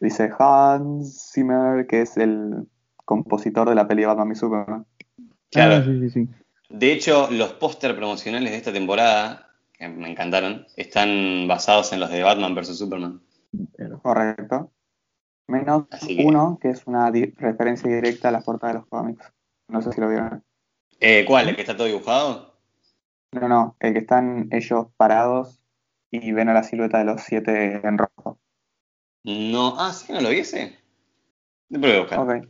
dice Hans Zimmer, que es el compositor de la peli de Batman v Superman. Claro. Ah, sí, sí, sí. De hecho, los póster promocionales de esta temporada, que me encantaron, están basados en los de Batman vs Superman. Correcto. Menos Así que- uno, que es una di- referencia directa a las portadas de los cómics. No sé si lo vieron. Eh, ¿Cuál? ¿El que está todo dibujado? No, no, el que están ellos parados y ven a la silueta de los siete en rojo. No. Ah, ¿sí? ¿No lo viese? Voy a buscar. Ok.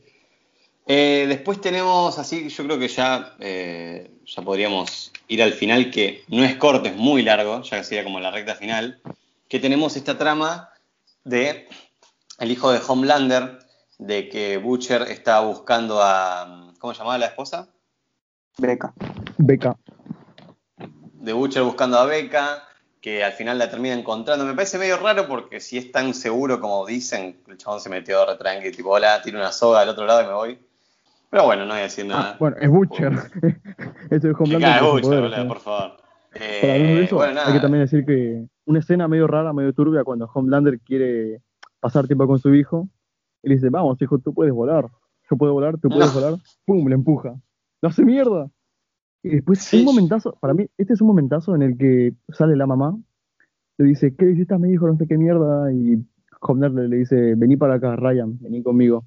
Eh, después tenemos, así yo creo que ya, eh, ya podríamos ir al final, que no es corto, es muy largo, ya que sería como la recta final, que tenemos esta trama de el hijo de Homelander, de que Butcher está buscando a, ¿cómo se llamaba la esposa? Beca. Beca. De Butcher buscando a Becca, que al final la termina encontrando. Me parece medio raro porque si es tan seguro como dicen, el chabón se metió re tranqui, tipo, hola, tiro una soga al otro lado y me voy. Pero bueno, no voy a decir nada. Ah, bueno, es Butcher. Ese es cae con Butcher, por favor. Eh, de eso, bueno, nada. hay que también decir que una escena medio rara, medio turbia, cuando Homelander quiere pasar tiempo con su hijo, y le dice, vamos, hijo, tú puedes volar. Yo puedo volar, tú puedes No. volar. ¡Pum! Le empuja. ¡No hace mierda! Y después, Sí. un momentazo, para mí, este es un momentazo en el que sale la mamá, le dice, ¿qué le hiciste a mi hijo? No sé qué mierda. Y Homelander le dice, vení para acá, Ryan, vení conmigo.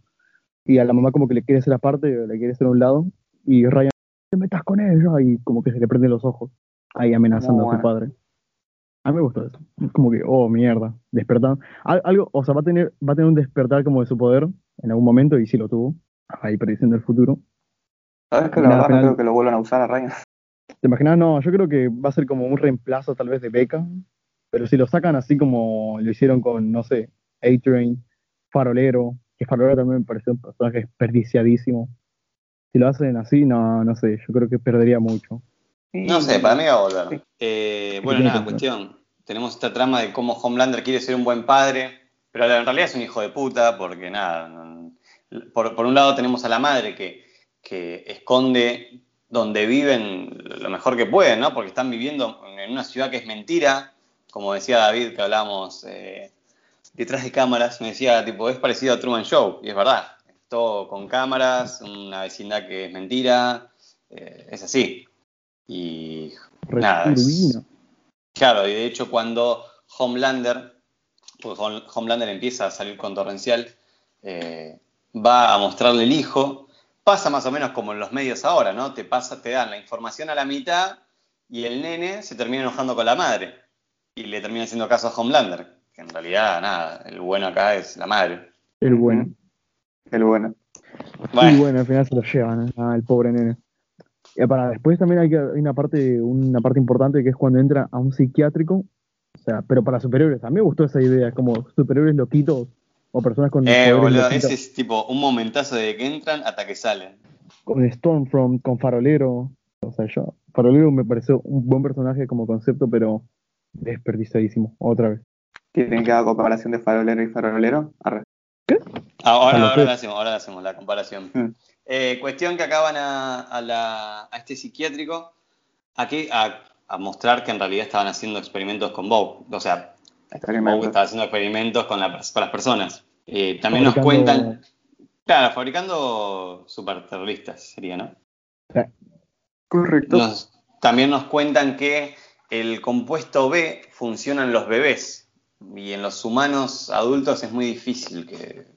Y a la mamá como que le quiere hacer aparte, le quiere hacer a un lado, y Ryan, te metas con ella, y como que se le prenden los ojos, ahí amenazando a su padre. A mí me gustó eso. Es como que, oh, mierda, despertando. Al- Algo, o sea, va a tener, va a tener un despertar como de su poder en algún momento, y sí lo tuvo, ahí prediciendo el futuro. ¿Sabes que la verdad no creo que lo vuelvan a usar a Ryan? ¿Te imaginas? No, yo creo que va a ser como un reemplazo tal vez de Becca, pero si lo sacan así como lo hicieron con, no sé, A-Train, Farolero, que Farolero también me pareció un personaje desperdiciadísimo. Si lo hacen así, no, no sé, yo creo que perdería mucho. No sé, para mí va a volver. Sí. Eh, bueno, nada, cuestión. Tenemos esta trama de cómo Homelander quiere ser un buen padre, pero en realidad es un hijo de puta, porque nada. por un lado tenemos a la madre que, que esconde donde viven lo mejor que pueden, ¿no? Porque están viviendo en una ciudad que es mentira, como decía David, que hablábamos eh, detrás de cámaras, me decía, tipo, es parecido a Truman Show, y es verdad. Es todo con cámaras, una vecindad que es mentira, eh, es así. Y Nada, es-. Claro, y de hecho cuando Homelander, porque Homelander empieza a salir con Torrencial, eh, va a mostrarle el hijo, pasa más o menos como en los medios ahora, ¿no? Te pasa, te dan la información a la mitad y el nene se termina enojando con la madre y le termina haciendo caso a Homelander, que en realidad nada, el bueno acá es la madre. El bueno. El bueno. Y bueno, al final se lo llevan al pobre nene. Y para después también hay, que, hay una parte una parte importante que es cuando entra a un psiquiátrico, o sea, pero para superhéroes. A mí me gustó esa idea, como superhéroes loquitos o personas con Eh, boludo, ese es tipo un momentazo de que entran hasta que salen. Con Stormfront, con Farolero, o sea, yo, Farolero me pareció un buen personaje como concepto, pero desperdiciadísimo, otra vez. ¿Tienen que hacer comparación de Farolero y Farolero? ¿Qué? Ahora, ahora, hacemos, ahora hacemos la comparación. Mm. Eh, cuestión que acaban a, este psiquiátrico aquí a, mostrar que en realidad estaban haciendo experimentos con Bob. O sea, Bob estaba haciendo experimentos con, las personas. Eh, también nos cuentan. Claro, fabricando superterroristas sería, ¿no? Correcto. también nos cuentan que el compuesto B funciona en los bebés y en los humanos adultos es muy difícil que,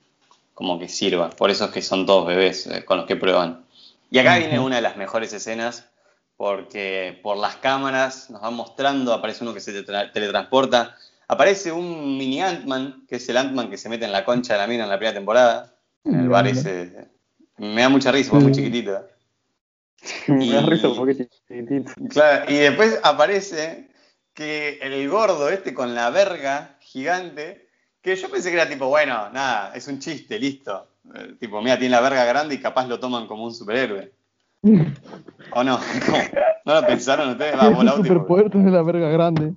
como que sirva. Por eso es que son todos bebés eh, con los que prueban. Y acá viene una de las mejores escenas, porque por las cámaras nos van mostrando, aparece uno que se teletransporta, aparece un mini Ant-Man, que es el Ant-Man que se mete en la concha de la mina en la primera temporada, en el bar ese. Me da mucha risa, porque es muy chiquitito. Me da risa porque es chiquitito. Claro, y después aparece que el gordo este con la verga gigante que yo pensé que era tipo, bueno, nada, es un chiste, listo. Eh, tipo, mira, tiene la verga grande y capaz lo toman como un superhéroe. ¿O no? ¿No lo pensaron ustedes? Va, volado, superpoder tiene la verga grande.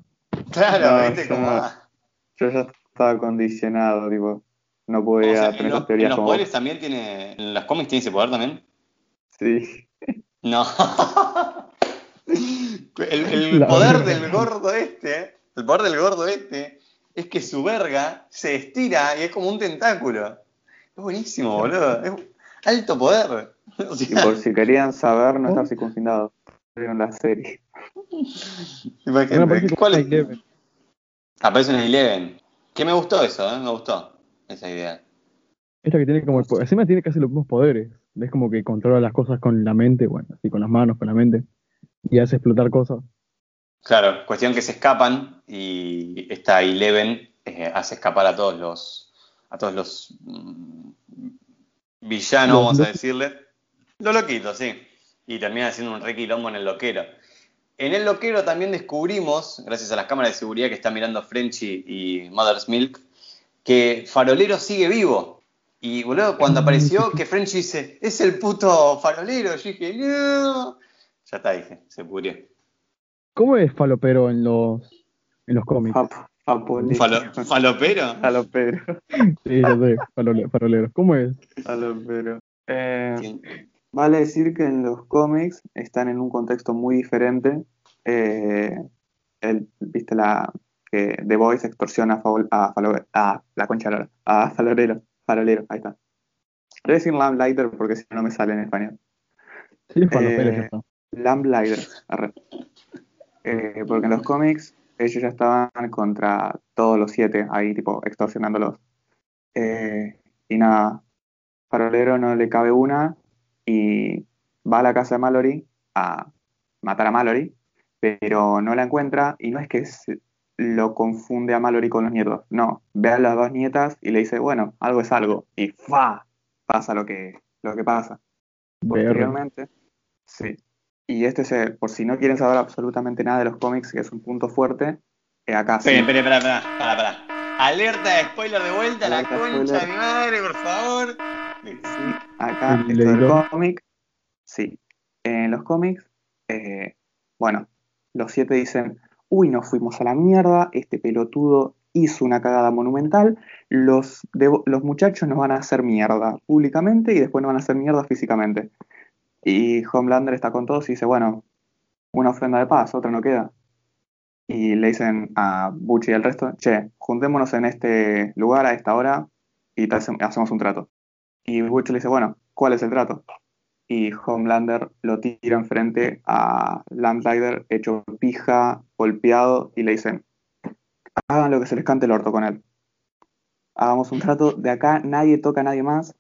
Claro, viste como. Yo ya estaba condicionado, tipo. No podía o tener los, teorías ¿en los poderes también tiene. ¿En las cómics tiene ese poder también? Sí. No. el, el poder del gordo este, el poder del gordo este, es que su verga se estira y es como un tentáculo. Es buenísimo, boludo. Es alto poder. y por si querían saber, no está circuncidado. Vieron la serie. Imagínate. ¿Cuál es? Aparece en el Eleven. Que me gustó eso, ¿eh? me gustó esa idea. Esta que tiene como. Encima tiene casi los mismos poderes. Es como que controla las cosas con la mente, bueno, así con las manos, con la mente. Y hace explotar cosas. Claro, cuestión que se escapan y esta Eleven eh, hace escapar a todos los a todos los mm, villanos, vamos a decirle. Los loquitos, sí. Y termina haciendo un re quilombo en el loquero. En el loquero también descubrimos, gracias a las cámaras de seguridad que están mirando Frenchy y Mother's Milk, que Farolero sigue vivo. Y boludo, cuando apareció que Frenchy dice, es el puto farolero, yo dije, no. Ya está, dije, se pudrió. ¿Cómo es falopero en los, en los cómics? ¿Falopero? Falopero. Sí, yo sé, farolero. ¿Cómo es? Falopero. Eh, vale decir que en los cómics están en un contexto muy diferente. Eh, el, Viste la que The Voice extorsiona a, a, la concha a Falolero. Farolero, ahí está. Voy a decir Lamplighter porque si no, no me sale en español. Sí, eh, Lamplighter, eh, porque en los cómics ellos ya estaban contra todos los siete, ahí tipo extorsionándolos. Eh, y nada, Farolero no le cabe una y va a la casa de Mallory a matar a Mallory, pero no la encuentra y no es que lo confunde a Mallory con los nietos, no, ve a las dos nietas y le dice, bueno, algo es algo, y ¡fa! pasa lo que, lo que pasa. Posteriormente, sí, y este es, por si no quieren saber absolutamente nada de los cómics, que es un punto fuerte, eh, acá sí. Espera, espera, espera, para, para. Alerta de spoiler de vuelta, la concha de mi madre, por favor. Sí, acá, esto del cómic, sí. En los cómics, eh, bueno, los siete dicen, uy, nos fuimos a la mierda, este pelotudo hizo una cagada monumental, los, los muchachos nos van a hacer mierda públicamente y después nos van a hacer mierda físicamente. Y Homelander está con todos y dice, bueno, una ofrenda de paz, otra no queda. Y le dicen a Butch y al resto, che, juntémonos en este lugar a esta hora y hacemos un trato. Y Butch le dice, bueno, ¿cuál es el trato? Y Homelander lo tira enfrente a Lamplighter, hecho pija, golpeado, y le dicen, hagan lo que se les cante el orto con él. Hagamos un trato, de acá nadie toca a nadie más.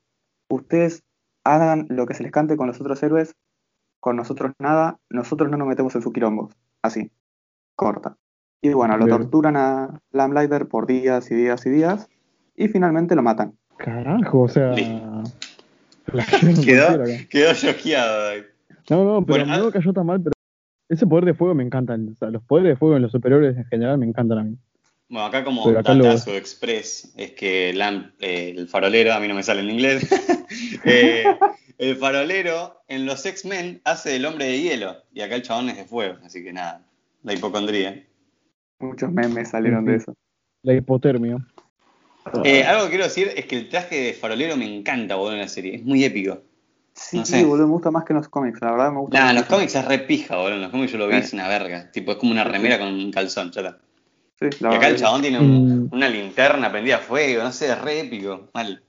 Ustedes hagan lo que se les cante con los otros héroes, con nosotros nada, nosotros no nos metemos en su quilombo. Así, corta. Y bueno, lo torturan a Lamplighter por días y días y días, y finalmente lo matan. Carajo, o sea. Quedó, quedó choqueado. David. No, no, pero Bueno, no ah- cayó tan mal, pero ese poder de fuego me encantan. O sea, los poderes de fuego en los superiores en general me encantan a mí. Bueno, acá como acá lo- datazo express es que Lam- eh, el farolero, a mí no me sale en inglés, eh, el farolero en los X-Men hace del hombre de hielo y acá el chabón es de fuego, así que nada, la hipocondría. Muchos memes salieron de eso. La hipotermia. Eh, algo que quiero decir es que el traje de farolero me encanta, boludo, en la serie, es muy épico. Sí, no sé. boludo, me gusta más que en los cómics, la verdad me gusta. Nah, en los cómics es re pija, boludo, en los cómics yo lo vi, es una verga, tipo, es como una remera con un calzón, ya está. Sí, la Y acá verdad el chabón tiene un- Mm. una linterna prendida a fuego, no sé, es re épico, mal.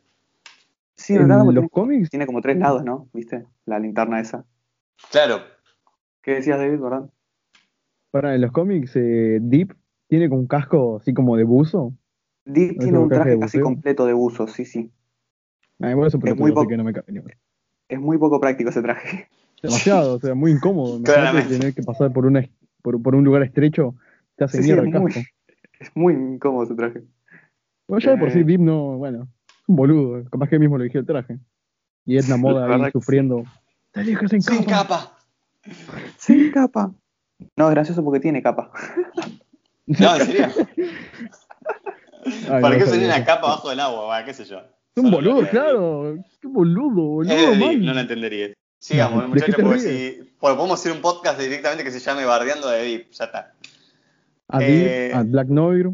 Sí, ¿verdad? Porque los tiene, cómics, tiene como tres lados, ¿no? ¿Viste? La linterna esa. Claro, ¿Qué decías, David, verdad? para en los cómics, eh, Deep tiene como un casco así como de buzo. Deep ¿Es tiene un traje casi completo de buzo, sí, sí. Ah, muy así que no me cabe. Es muy poco práctico ese traje. Demasiado, o sea, muy incómodo. Claramente. tener que pasar por, una, por, por un lugar estrecho, te hace Sí, sí, mierda es el muy, casco. es muy incómodo ese traje. Bueno, ya de por sí Eh. Deep no, bueno, es un boludo, capaz que él mismo le eligió el traje. Y Edna Moda ahí sufriendo. Te eliges en sin capa. capa. Sin capa. No, es gracioso porque tiene capa. No, en serio. Ay, ¿Para no qué tenía una capa bajo del agua? Qué sé yo. Es un boludo, lo que- claro. Qué boludo, boludo, man. no la entendería. Sigamos, ¿de muchachos, porque si. Bueno, podemos hacer un podcast directamente que se llame Bardeando de Deep. Ya está. A Eh. Deep, a Black Noir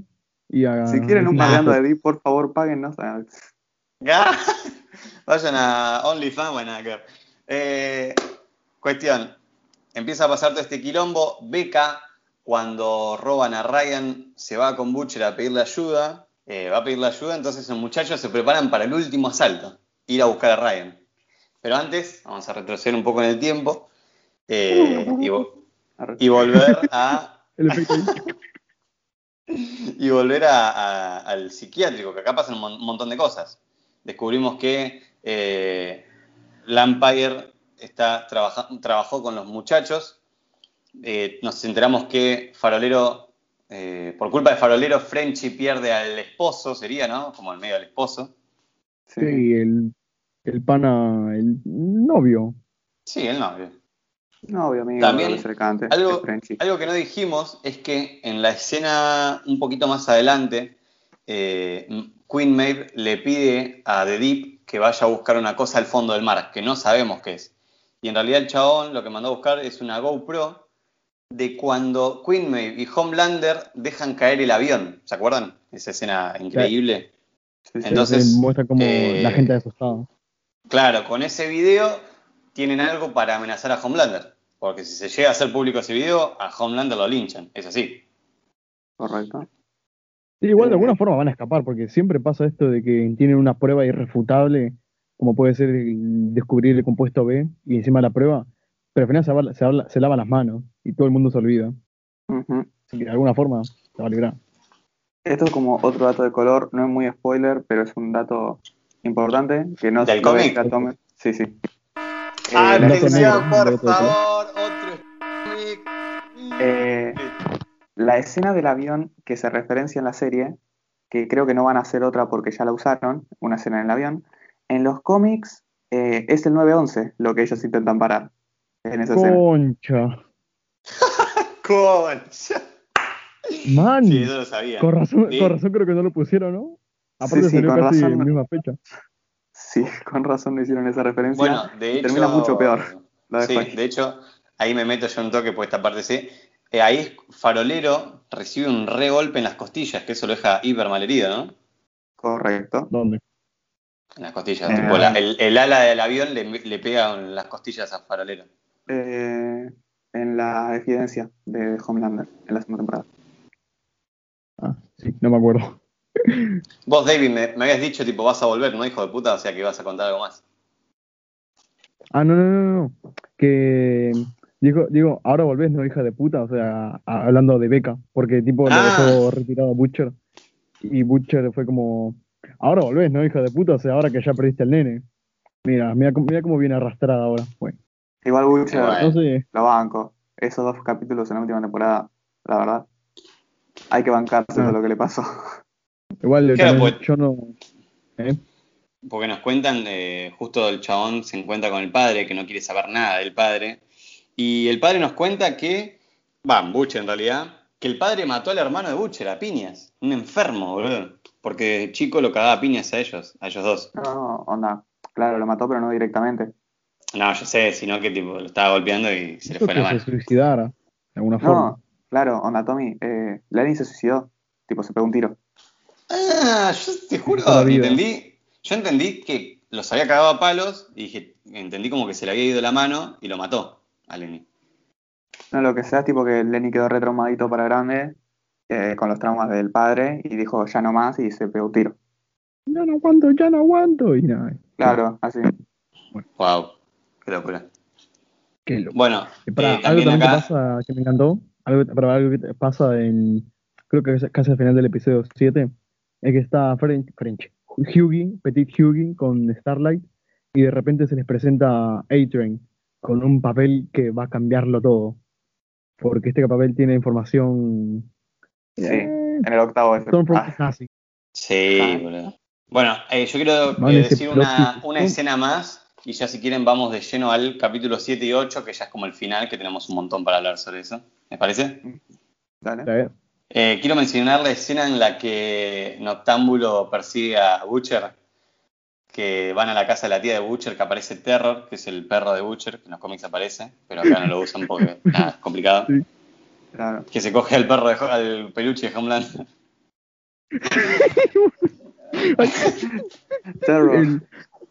y a. Si quieren un Nah. bardeando de Deep, por favor, páguennos. Vayan a OnlyFans, bueno. Eh, cuestión. Empieza a pasar todo este quilombo. Beca, cuando roban a Ryan, se va con Butcher a pedirle ayuda. Eh, va a pedirle ayuda, entonces los muchachos se preparan para el último asalto. Ir a buscar a Ryan. Pero antes, vamos a retroceder un poco en el tiempo. eh, y, vo- y volver a y volver a- a- al psiquiátrico, que acá pasan un mon- montón de cosas. Descubrimos que eh, Lampire está, trabaja- trabajó con los muchachos. Eh, nos enteramos que Farolero, eh, por culpa de Farolero, Frenchy pierde al esposo, sería, ¿no? Como el medio del esposo. Sí. Sí, el, el pana, el novio. Sí, el novio. No, obvio, amigo, También, cercante. Algo que no dijimos es que en la escena un poquito más adelante, eh, Queen Maeve le pide a The Deep que vaya a buscar una cosa al fondo del mar, que no sabemos qué es. Y en realidad el chabón lo que mandó a buscar es una GoPro de cuando Queen Maeve y Homelander dejan caer el avión. ¿Se acuerdan? Esa escena increíble. Sí, sí. Entonces, muestra como eh, la gente asustada. Claro, con ese video tienen algo para amenazar a Homelander. Porque si se llega a hacer público ese video, a Homelander lo linchan. Es así. Correcto. Sí, igual de eh, alguna forma van a escapar, porque siempre pasa esto de que tienen una prueba irrefutable, como puede ser el descubrir el compuesto B y encima la prueba, pero al final se, habla- se, habla- se lavan las manos y todo el mundo se olvida. Ujú. Así que de alguna forma se va a librar. Esto es como otro dato de color, no es muy spoiler, pero es un dato importante que no la tome- Sí, sí. Eh, Ah, Atención, por favor, otro. Eh, la escena del avión que se referencia en la serie, que creo que no van a hacer otra porque ya la usaron, una escena en el avión, en los cómics eh, es el 911 lo que ellos intentan parar en esa escena. Concha. Concha. Man, Sí, eso lo sabía. con, razón, Sí. con razón creo que no lo pusieron, ¿no? Aparte Sí, sí, salió con casi razón misma fecha. Sí, con razón no hicieron esa referencia. Bueno, de hecho. termina mucho peor. La dejo Sí, ahí. de hecho, ahí me meto yo un toque por esta parte sí. Eh, ahí Farolero recibe un re golpe en las costillas, que eso lo deja hiper malherido, ¿no? Correcto. ¿Dónde? En las costillas. Eh. tipo, la- el, el ala del avión le, le pega en las costillas a Farolero. Eh, en la evidencia de Homelander en la segunda temporada. Ah, sí, no me acuerdo. Vos, David, me, me habías dicho, tipo, vas a volver, ¿no, hijo de puta? O sea, que ibas a contar algo más. Ah, no, no, no, no. Que digo, digo, ahora volvés, no hija de puta, o sea, a- hablando de beca, porque tipo lo Ah. dejó retirado a Butcher. Y Butcher fue como, ahora volvés, no hija de puta, o sea, ahora que ya perdiste al nene. Mira, mira, cómo- mira cómo viene arrastrada ahora. Bueno, Igual Butcher, Bueno. no sé, lo banco. Esos dos capítulos en la última temporada, la verdad, hay que bancarse Ah. de lo que le pasó. igual Claro, pues- yo no. ¿eh? porque nos cuentan, eh, justo el chabón se encuentra con el padre, que no quiere saber nada del padre, y el padre nos cuenta que, va, Butcher en realidad, que el padre mató al hermano de Butcher, a piñas, un enfermo, boludo, porque de chico lo cagaba a piñas a ellos, a ellos dos. No, onda, claro, lo mató, pero no directamente. No, yo sé, sino que tipo, lo estaba golpeando y se le fue la mano. se suicidara, de alguna forma. No, claro, onda, Tommy, eh, Lenin se suicidó, tipo, se pegó un tiro. Ah, yo te juro, entendí, yo entendí que los había cagado a palos y dije, entendí como que se le había ido la mano y lo mató a Lenny. No, lo que sea es tipo que Lenny quedó retraumadito para grande, eh, con los traumas del padre, y dijo, ya no más, y se pegó un tiro. Ya no aguanto, ya no aguanto. Y nada, Claro, así. Wow, qué locura. qué loco. Bueno, Eh, eh, algo también que pasa que me encantó, algo, pará, algo que pasa en, creo que casi al final del episodio 7, es que está French, French, Hughie, Petit Hughie con Starlight, y de repente se les presenta A-Train con un papel que va a cambiarlo todo. Porque este papel tiene información... Sí, eh, en el octavo Ah, sí, Ah. boludo. Bueno, eh, yo quiero eh, decir una escena más y ya si quieren vamos de lleno al capítulo 7 y 8, que ya es como el final, que tenemos un montón para hablar sobre eso. ¿Les parece? dale. Eh, quiero mencionar la escena en la que Noctámbulo persigue a Butcher, que van a la casa de la tía de Butcher, que aparece Terror, que es el perro de Butcher, que en los cómics aparece, pero acá no lo usan porque nada, es complicado. Sí. Claro. Que se coge al perro de, al peluche de Homeland. Terror. el,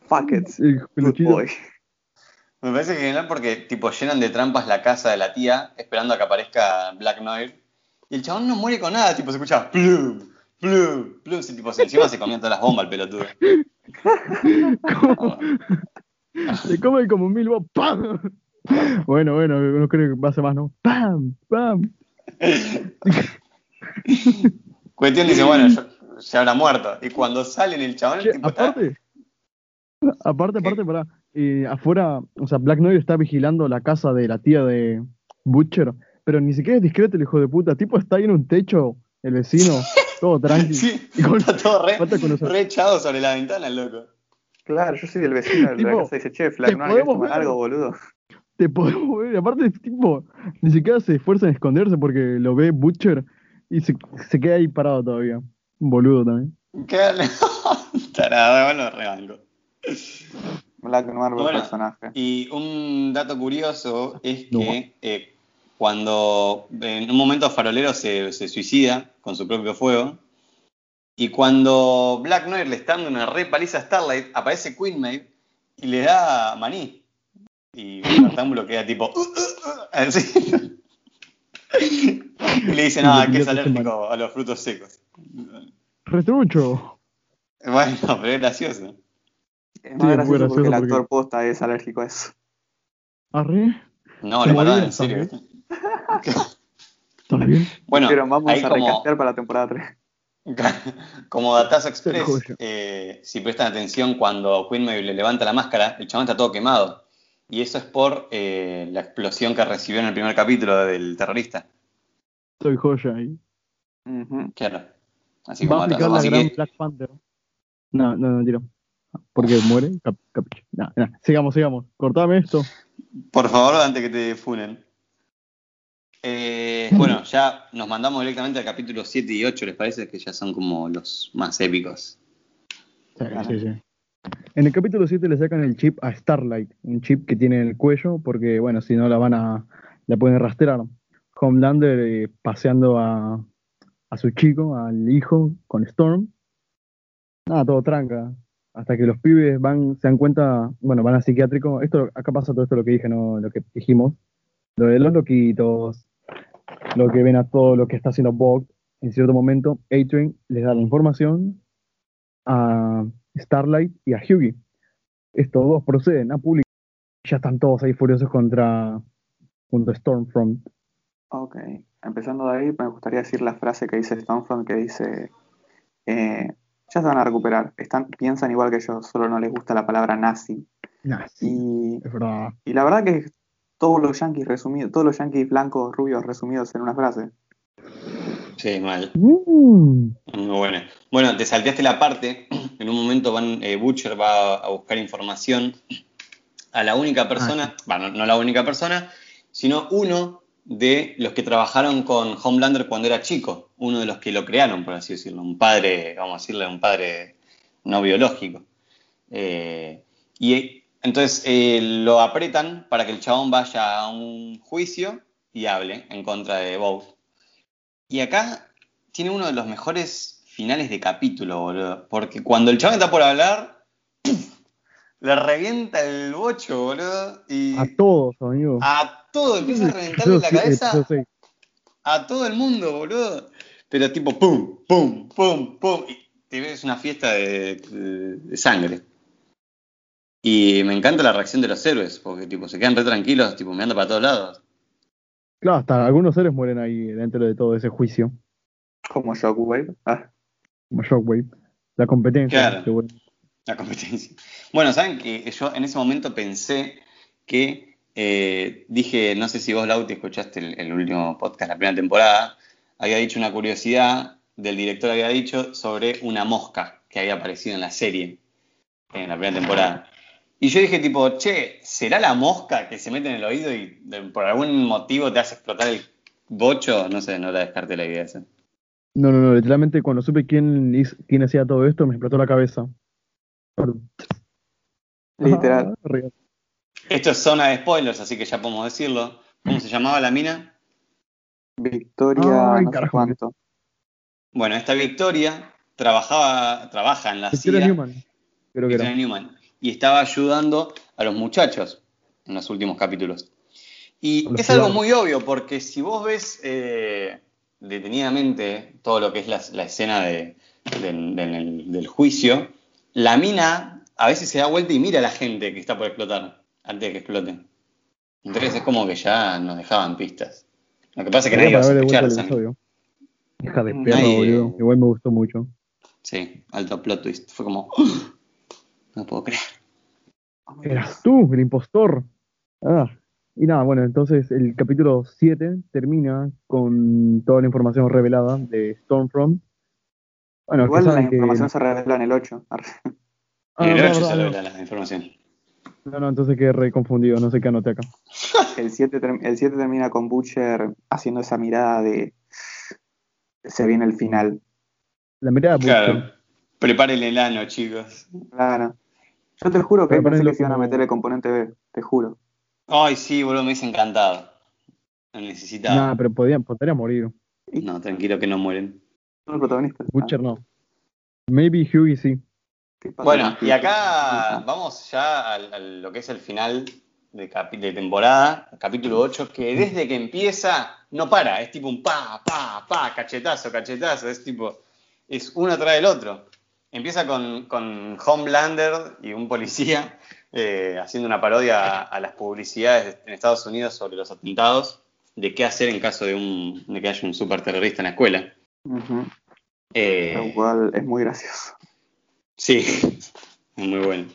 Fuck it. el Good boy. Me parece genial porque tipo llenan de trampas la casa de la tía, esperando a que aparezca Black Noir. Y el chabón no muere con nada, tipo se escucha plum, plum, plum. Sí, tipo, encima se comían todas las bombas el pelotudo. Como- Se come como mil bo- ¡Pam! Bueno, bueno, no creo que pase más, ¿no? ¡Pam! ¡Pam! Cuestión dice, bueno, yo, ya habrá muerto. Y cuando salen el chabón, el tipo está. Aparte, aparte, pará. eh, afuera, o sea, Black Noir está vigilando la casa de la tía de Butcher, pero ni siquiera es discreto el hijo de puta. Tipo está ahí en un techo, el vecino, todo tranqui. Sí, Y con- está todo re, falta conocer. re echado sobre la ventana, el loco. Claro, yo soy del vecino de la Tipo, casa y dice, che, Flack, te ¿no querés podemos tomar ver. algo, boludo? Te podemos ver. y Aparte, tipo, ni siquiera se esfuerza en esconderse porque lo ve Butcher y se, se queda ahí parado todavía. Un boludo también. Qué tarado, lo rebanco. Black Noir buen Bueno. personaje. Y un dato curioso es No. que eh, cuando en un momento Farolero se, se suicida con su propio fuego, y cuando Black Noir le está dando una re paliza a Starlight, aparece Queen Maid y le da maní. Y el rectángulo queda tipo. "Uh, uh, uh", así. y le dice, no, que es alérgico a los frutos secos. ¡Retrucho! Bueno, pero es gracioso. Es más gracioso porque el actor porque- posta es alérgico a eso. ¿Arre? No, Se lo mataron moría en serio. ¿Está bien? Bueno, Pero vamos ahí a como, recastear para la temporada 3. como Datazo Express, eh, si prestan atención, cuando Queen le levanta la máscara, el chabón está todo quemado. Y eso es por eh, la explosión que recibió en el primer capítulo del terrorista. Soy joya ahí. Claro. Así Va como a aplicar la Así gran que, Black Panther. No, no, no, tiro. Porque muere. Cap, no. Sigamos, sigamos. Cortame esto. por favor, antes que te funen. Eh, bueno, ya nos mandamos directamente al capítulo 7 y 8, ¿les parece? Que ya son como los más épicos. Sí, sí, sí. En el capítulo 7 le sacan el chip a Starlight, un chip que tiene en el cuello, porque bueno, si no la van a, la pueden rastrear. Homelander eh, paseando a, a su chico, al hijo, con Storm. Nada, todo tranca. Hasta que los pibes van, se dan cuenta, bueno, van al psiquiátrico. Esto, acá pasa todo esto lo que dije, no lo que dijimos. Lo de los loquitos, lo que ven a todo lo que está haciendo Vogt. En cierto momento, A-Train les da la información a Starlight y a Hughie. Estos dos proceden a publicar. Ya están todos ahí furiosos contra, contra Stormfront. Ok. Empezando de ahí, me gustaría decir la frase que dice Stormfront, que dice, eh, ya se van a recuperar, Están, piensan igual que yo, solo no les gusta la palabra nazi. Y, es verdad. y la verdad que todos los yankees resumidos, todos los yankees blancos, rubios resumidos en una frase. Sí, mal. Mm, Muy buena. Bueno, te salteaste la parte, en un momento van, eh, Butcher va a buscar información a la única persona, bueno, no la única persona, sino uno de los que trabajaron con Homelander cuando era chico, uno de los que lo crearon, por así decirlo, un padre, vamos a decirle, un padre no biológico. Eh, y entonces eh, lo apretan para que el chabón vaya a un juicio y hable en contra de Bow. Y acá tiene uno de los mejores finales de capítulo, boludo. Porque cuando el chabón está por hablar, le revienta el bocho, boludo. Y A todos, amigo. a todo, empieza a reventarle Yo la sí, cabeza a todo el mundo, boludo. Pero tipo, pum, pum, pum, pum. Y te ves una fiesta de, de- de sangre. Y me encanta la reacción de los héroes, porque tipo, se quedan re tranquilos, tipo, mirando para todos lados. Claro, hasta algunos seres mueren ahí dentro de todo ese juicio, Como Shockwave. Ah, como Shockwave. La competencia. Claro. seguro. La competencia. Bueno, saben que yo en ese momento pensé que eh, dije, no sé si vos, Lauti, escuchaste el, último podcast, la primera temporada, había dicho una curiosidad del director, había dicho sobre una mosca que había aparecido en la serie, en la primera temporada. Y yo dije, tipo, che, ¿será la mosca que se mete en el oído y por algún motivo te hace explotar el bocho? No sé, no la descarté la idea esa. No, no, no, literalmente cuando supe quién, quién hacía todo esto me explotó la cabeza. Literal. Ah. Esto es zona de spoilers, así que ya podemos decirlo. ¿Cómo se llamaba la mina? Victoria, Ay, no sé carajo. cuánto. Bueno, esta Victoria trabajaba, trabaja en la Victoria CIA, Newman, creo que Victoria era. Newman, y estaba ayudando a los muchachos en los últimos capítulos. Y es algo muy obvio, porque si vos ves eh, detenidamente todo lo que es la, la escena de- del- del- del juicio, la mina a veces se da vuelta y mira a la gente que está por explotar, antes de que explote. Entonces es como que ya nos dejaban pistas. Lo que pasa es que nadie va a episodio. Hija de Nadie- perro, boludo. Igual me gustó mucho. Sí, alto plot twist. Fue como. ¡oh! No puedo creer. Eras tú, el impostor. Ah. Y nada, bueno, entonces el capítulo 7 termina con toda la información revelada de Stormfront. Bueno, Igual la que- información se revela en el 8. Ah, en el no, 8 no, se no. revela la información. No, no, entonces quedé re confundido, no sé qué anoté acá. El 7, term- el 7 termina con Butcher haciendo esa mirada de se viene el final. La mirada de Claro. Butcher. Preparen el ano, chicos. Claro. Yo te juro que Pero pensé que se iban a meter el componente B, te juro. Ay, sí, boludo, me hice encantado. Lo necesitaba. Nada, pero podía, podría morir. No, tranquilo que no mueren. Son los protagonistas. Butcher no. Maybe Hughie sí. ¿Qué pasa Bueno, y acá vamos ya a lo que es el final de, capi- de temporada, capítulo 8, que desde que empieza no para, es tipo un pa, pa, pa, cachetazo, cachetazo, es tipo, es uno tras del otro. Empieza con, con Homelander y un policía eh, haciendo una parodia a, a las publicidades en Estados Unidos sobre los atentados, de qué hacer en caso de, un, de que haya un superterrorista en la escuela. Eh, Lo cual es muy gracioso. Sí, muy bueno.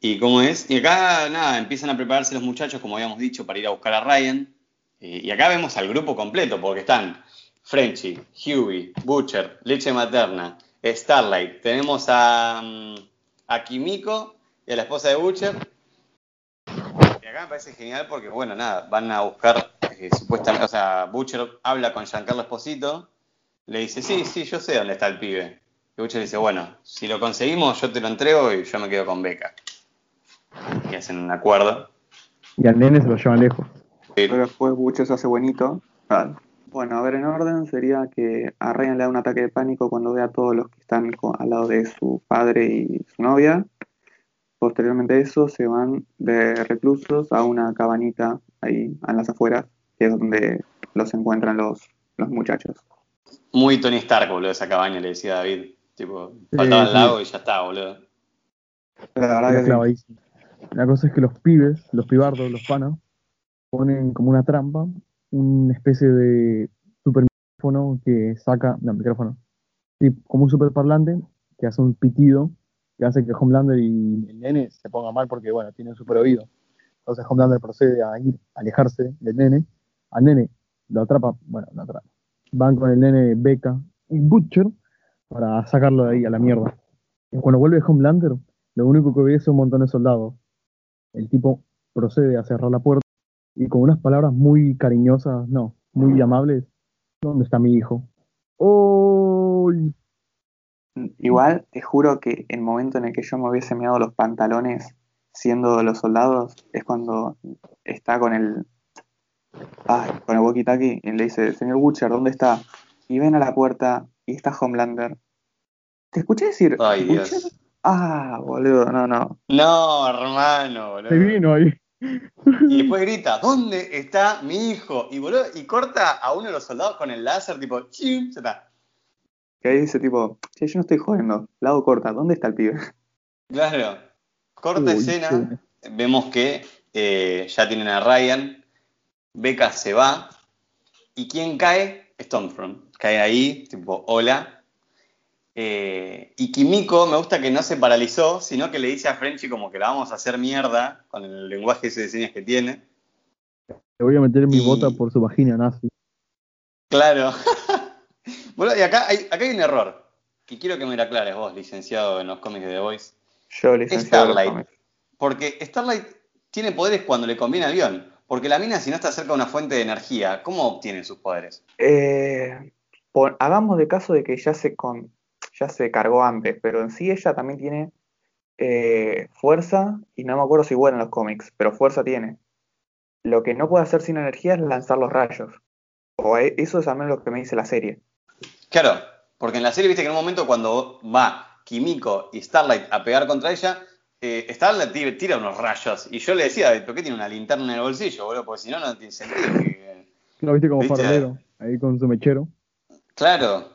¿Y cómo es? Y acá, nada, empiezan a prepararse los muchachos, como habíamos dicho, para ir a buscar a Ryan. Eh, y acá vemos al grupo completo, porque están Frenchy, Huey, Butcher, Leche Materna, Starlight. Tenemos a, mm, a Kimiko y a la esposa de Butcher. Y acá me parece genial porque, bueno, nada, van a buscar, eh, supuestamente, o sea, Butcher habla con Giancarlo Esposito, le dice, sí, sí, yo sé dónde está el pibe. Y Butcher dice, bueno, si lo conseguimos, yo te lo entrego y yo me quedo con Beca. Y hacen un acuerdo. Y al nene se lo llevan lejos. Pero después Butcher se hace buenito. Ah, Bueno, a ver, en orden sería que a Ryan le da un ataque de pánico cuando ve a todos los que están al lado de su padre y su novia. Posteriormente a eso se van de reclusos a una cabanita ahí en las afueras, que es donde los encuentran los, los muchachos. Muy Tony Stark, boludo, esa cabaña, le decía David. Tipo, faltaba el lago y ya está, boludo. La verdad que sí. La cosa es que los pibes, los pibardos, los panas, ponen como una trampa, una especie de super micrófono que saca, no, micrófono, sí, como un super parlante que hace un pitido que hace que Homelander y el nene se pongan mal porque, bueno, tienen super oído. Entonces Homelander procede a ir, a alejarse del nene. Al nene lo atrapa, bueno, lo atrapa. Van con el nene Becca y Butcher para sacarlo de ahí a la mierda. Y cuando vuelve Homelander, lo único que ve es un montón de soldados. El tipo procede a cerrar la puerta y con unas palabras muy cariñosas, no, muy amables, ¿dónde está mi hijo? ¡Oh! Igual, te juro que el momento en el que yo me hubiese meado los pantalones siendo los soldados es cuando está con el ah, con el walkie-talkie y le dice, señor Butcher, ¿dónde está? Y ven a la puerta y está Homelander. ¿Te escuché decir Ay, Butcher? Dios. Ah, boludo, no, no. No, hermano, boludo. Se vino ahí. Y después grita, ¿dónde está mi hijo? Y boludo, y corta a uno de los soldados con el láser, tipo, chim, se está. Que ahí dice tipo, che, yo no estoy jodiendo, lado corta, ¿dónde está el pibe? Claro. Corta Uy, escena, vemos que eh, ya tienen a Ryan, Becca se va, y ¿quién cae? Stormfront. Cae ahí, tipo, hola. Eh, y Kimiko, me gusta que no se paralizó, sino que le dice a Frenchy como que la vamos a hacer mierda con el lenguaje ese de señas que tiene. Le voy a meter mi Y- bota por su vagina nazi. Claro. bueno, y acá hay, acá hay un error, que quiero que me lo aclares vos, licenciado en los cómics de The Voice. Yo, licenciado. en los Starlight. Porque Starlight tiene poderes cuando le conviene al guion. Porque la mina, si no está cerca de una fuente de energía, ¿cómo obtiene sus poderes? Eh, hagamos de caso de que ya se, con, ya se cargó antes, pero en sí ella también tiene eh, fuerza, y no me acuerdo si vuela en los cómics, pero fuerza tiene. Lo que no puede hacer sin energía es lanzar los rayos. O e- eso es al menos lo que me dice la serie. Claro, porque en la serie viste que en un momento cuando va Kimiko y Starlight a pegar contra ella, eh, Starlight tira, tira unos rayos. Y yo le decía, ¿por qué tiene una linterna en el bolsillo, boludo? Porque si no, no tiene sentido. que- Lo viste como ¿Viste? farolero, ahí con su mechero. Claro.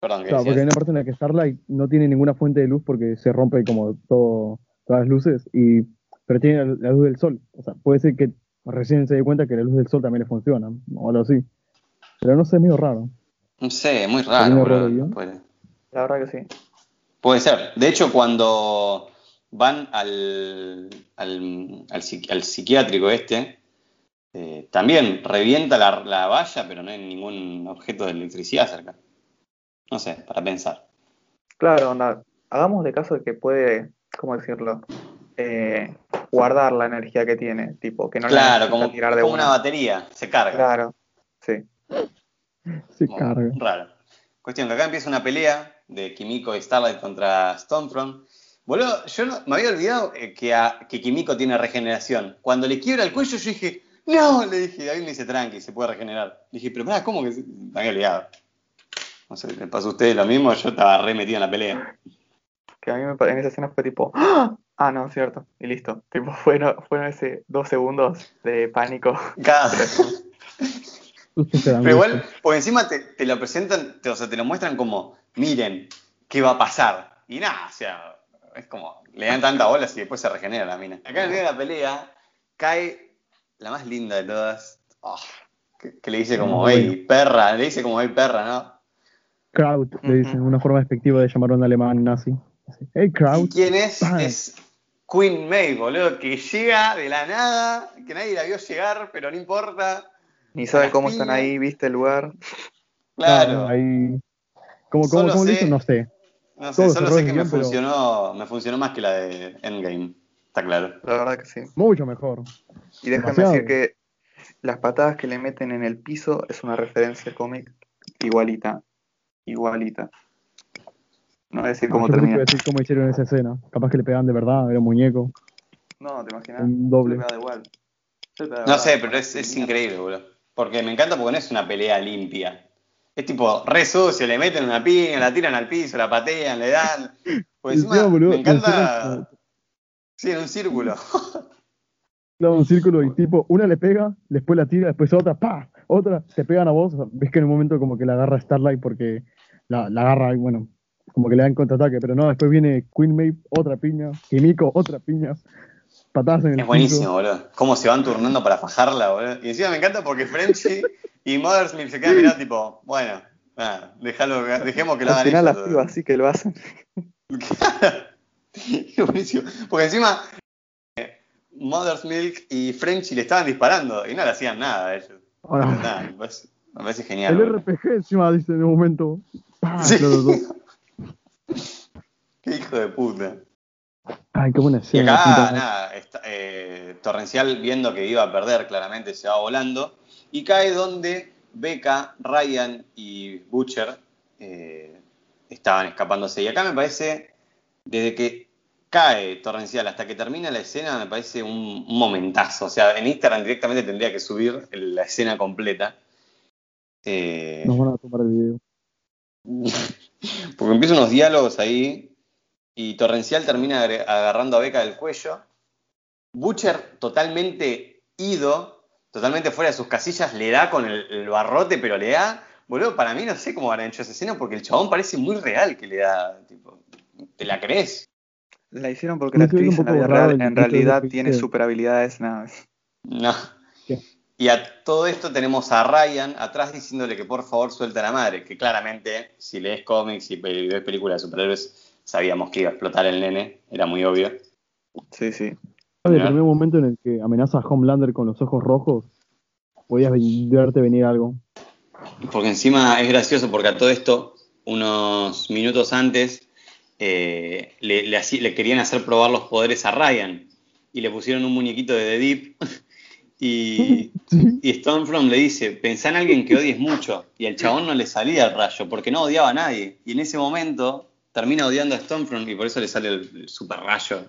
Perdón, ¿qué Claro, porque hay una parte en la que Starlight no tiene ninguna fuente de luz porque se rompe como todo, todas las luces, y, pero tiene la, la luz del sol. O sea, puede ser que recién se dé cuenta que la luz del sol también le funciona, o algo así. Pero no sé, es medio raro. No sé, muy ¿Hay raro, guion? Puede- La verdad que sí. Puede ser. De hecho, cuando van al, al, al psiqui- al psiquiátrico este, eh, también revienta la, la valla, pero no hay ningún objeto de electricidad cerca. No sé, para pensar. Claro, onda, hagamos de caso de que puede, ¿cómo decirlo? Eh, guardar la energía que tiene, tipo, que no la claro, necesita como, tirar de como una. una batería, se carga. Claro, sí. Se Como carga. Raro. Cuestión que acá empieza una pelea de Kimiko y Starlight contra Stormfront. Boludo, yo no- me había olvidado eh, que, a- que Kimiko tiene regeneración. Cuando le quiebra el cuello, yo dije, no, le dije, ahí me dice tranqui, se puede regenerar. Dije, pero pará, ¿cómo que se-?" me había olvidado? No sé, ¿le pasó a ustedes lo mismo? Yo estaba re metido en la pelea. Que a mí me, en esa escena fue tipo, ¡Ah! ah, no, cierto, y listo. Tipo, fueron, fueron ese dos segundos de pánico. Cada- dan Pero igual, porque encima te, te lo presentan, te- o sea, te lo muestran como, miren, ¿qué va a pasar? Y nada, o sea, es como, le dan tanta bola y después se regenera la mina. Acá en el medio de la pelea, cae la más linda de todas, oh, que, que le dice como, Ah, hey, perra, le dice como, hey, perra, ¿no? Kraut, le dicen, una forma despectiva de llamar a un alemán nazi. Hey, ¿Y Kraut. quién es? Ah. Es Queen May, boludo, que llega de la nada, que nadie la vio llegar, pero no importa. Ni saben Las cómo están ahí, viste el lugar. Claro. ahí. ¿Cómo, cómo, cómo lo hizo? No sé. No sé, solo sé que me pero- funcionó, me funcionó más que la de Endgame, está claro. La verdad que sí. Mucho mejor. Y déjame Demasiado. decir que las patadas que le meten en el piso es una referencia cómic igualita. Igualita. No voy a decir cómo que iba termina. a decir cómo hicieron esa escena. Capaz que le pegaban de verdad, era un muñeco. No, ¿te imaginas? Un doble. Pegaba igual. No sé, pero es, es increíble, boludo. Porque me encanta porque no es una pelea limpia. Es tipo re sucio, le meten una piña, la tiran al piso, la patean, le dan. Pues encima, boludo, me encanta. Sí, en un círculo. Claro, un círculo y tipo, una le pega, después la tira, después otra, pa, otra, te pegan a vos. o sea, ves que en un momento como que la agarra Starlight porque la, la agarra y bueno, como que le dan contraataque, pero no, después viene Queen Maeve, otra piña, Kimiko, otra piña, patadas en el Es buenísimo, boludo. Cómo se van turnando para fajarla, boludo. Y encima me encanta porque Frenchy y Mothersmith se quedan mirando tipo, bueno, nada, déjalo, dejemos que lo Al hagan final ellos, las boludo. pibas sí que lo hacen. Es buenísimo. Porque encima eh, Mother's Milk y Frenchy le estaban disparando y no le hacían nada a ellos. Nada, me, parece, me parece genial. el boludo. RPG encima dice en un momento, pa, Sí. hijo de puta. Ay, qué buena Y escena. acá, puta madre. nada, está- eh, Torrencial viendo que iba a perder, claramente se va volando. Y cae donde Becca, Ryan y Butcher eh, estaban escapándose. Y acá me parece, desde que cae Torrencial hasta que termina la escena, me parece un, un momentazo. O sea, en Instagram directamente tendría que subir la escena completa. Eh, Nos van a tomar el video. porque empiezan unos diálogos ahí y Torrencial termina agarrando a Beca del cuello. Butcher totalmente ido, totalmente fuera de sus casillas, le da con el, el barrote, pero le da, boludo, para mí no sé cómo habrán hecho esa escena porque el chabón parece muy real que le da, tipo, ¿te la crees? La hicieron porque Me la actriz en la real realidad tiene super habilidades. nada. No. ¿Qué? Y a todo esto tenemos a Ryan atrás diciéndole que por favor suelta a la madre, que claramente si lees cómics y ves películas de superhéroes sabíamos que iba a explotar el nene, era muy obvio. Sí, sí. ¿Sabes? El primer momento en el que amenaza a Homelander con los ojos rojos, podías ve- verte venir algo. Porque encima es gracioso porque a todo esto, unos minutos antes, eh, le, le hací- le querían hacer probar los poderes a Ryan y le pusieron un muñequito de The Deep y, Sí. y Stormfront le dice, pensá en alguien que odies mucho y al chabón no le salía el rayo porque no odiaba a nadie y en ese momento termina odiando a Stormfront y por eso le sale el, el super rayo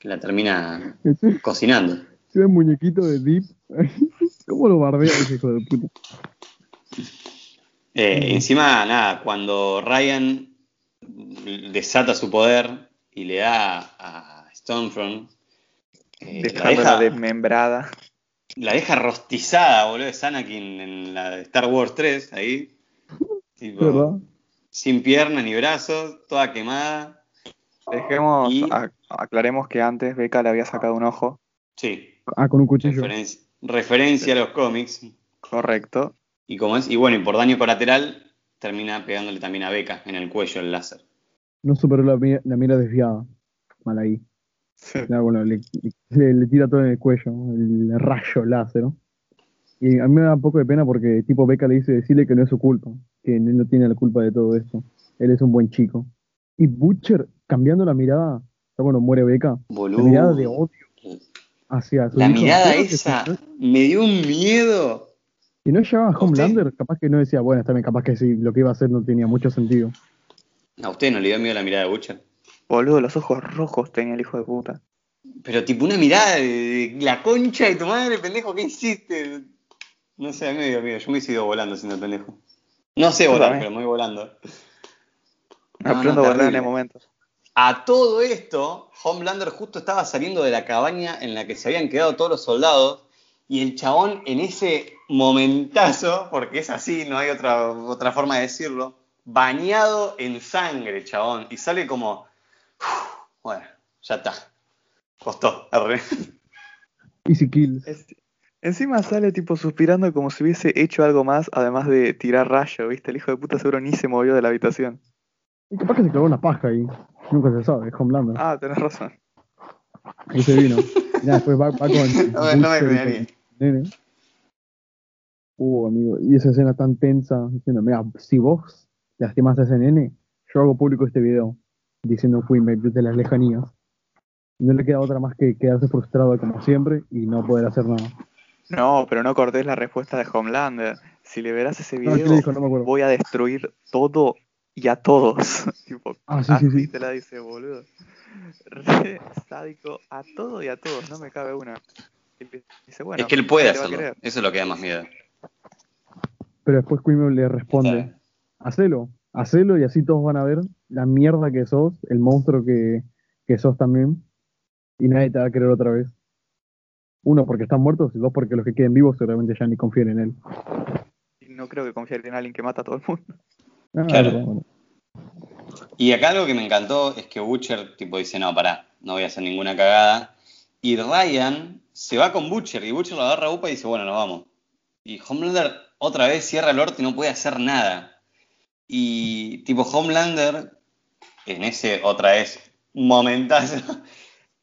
que la termina Ese, cocinando. ese muñequito de Deep. ¿Cómo lo bardea ese hijo de puta? Eh. Encima, nada, cuando Ryan desata su poder y le da a Stormfront, eh, la, deja, desmembrada. la deja rostizada, boludo, es Anakin en la de Star Wars 3, ahí. Tipo, ¿Verdad? Sin piernas ni brazos, toda quemada. Dejemos, Y- aclaremos que antes Becca le había sacado un ojo. Sí, Ah, con un cuchillo. referencia, referencia a los cómics. Correcto. Y como es, y bueno, y por daño colateral, termina pegándole también a Becca en el cuello el láser. No superó la, mi- la mira desviada. Mal ahí. Sí. Ya, bueno, le, le- le tira todo en el cuello, el rayo láser, ¿no? Y a mí me da un poco de pena porque tipo Beca le dice decirle que no es su culpa, que no tiene la culpa de todo esto. Él es un buen chico. Y Butcher cambiando la mirada, ya bueno, muere Beca, la mirada de odio hacia su La hijo. mirada Creo esa me dio un miedo. Si no llevaba a. Homelander, capaz que no decía, bueno, está bien, capaz que sí, lo que iba a hacer no tenía mucho sentido. A usted no le dio miedo la mirada de Butcher. Boludo, los ojos rojos tenía el hijo de puta. Pero tipo una mirada de, de la concha de tu madre, pendejo, ¿qué hiciste? No sé, a mí me dio miedo. Yo me he ido volando siendo el pendejo. No sé volar, pero me voy volando. No, no, Aprendo a volar en terrible. el momento. A todo esto, Homelander justo estaba saliendo de la cabaña en la que se habían quedado todos los soldados y el chabón en ese momentazo, porque es así, no hay otra, otra forma de decirlo, bañado en sangre, chabón, y sale como, "Uf, bueno, ya está, costó, arre. Easy kills. Es- Encima sale tipo suspirando como si hubiese hecho algo más, además de tirar rayo, ¿viste? El hijo de puta seguro ni se movió de la habitación. Y capaz que se clavó una paja ahí. Nunca se sabe, es Homelander. Ah, tenés razón. Ahí se vino. Y nada, después va, va con. No no me extrañaría. Nene. Uh, amigo, y esa escena tan tensa, diciendo, mira, si vos lastimas a ese nene, yo hago público este video, diciendo Queenback desde las lejanías. No le queda otra más que quedarse frustrado como siempre y no poder hacer nada. No, pero no cortés la respuesta de Homelander. Si le verás ese ¿qué video, le dijo? No me acuerdo. voy a destruir todo y a todos. tipo, Ah, sí, sí, así sí. te la dice, boludo. Re sádico a todo y a todos, no me cabe una. Dice, bueno, es que él puede hacerlo, eso es lo que da más miedo. Pero después Queenback le responde, hacelo, hacelo y así todos van a ver la mierda que sos, el monstruo que, que sos también, y nadie te va a querer otra vez. Uno, porque están muertos, y dos, porque los que queden vivos seguramente ya ni confían en él. No creo que confiar en alguien que mata a todo el mundo. Ah, Claro. bueno. Y acá algo que me encantó es que Butcher tipo dice, no, pará, no voy a hacer ninguna cagada. Y Ryan se va con Butcher y Butcher lo agarra a Upa y dice, bueno, nos vamos. Y Homelander otra vez cierra el orto y no puede hacer nada. Y tipo Homelander, en ese otra vez momentazo,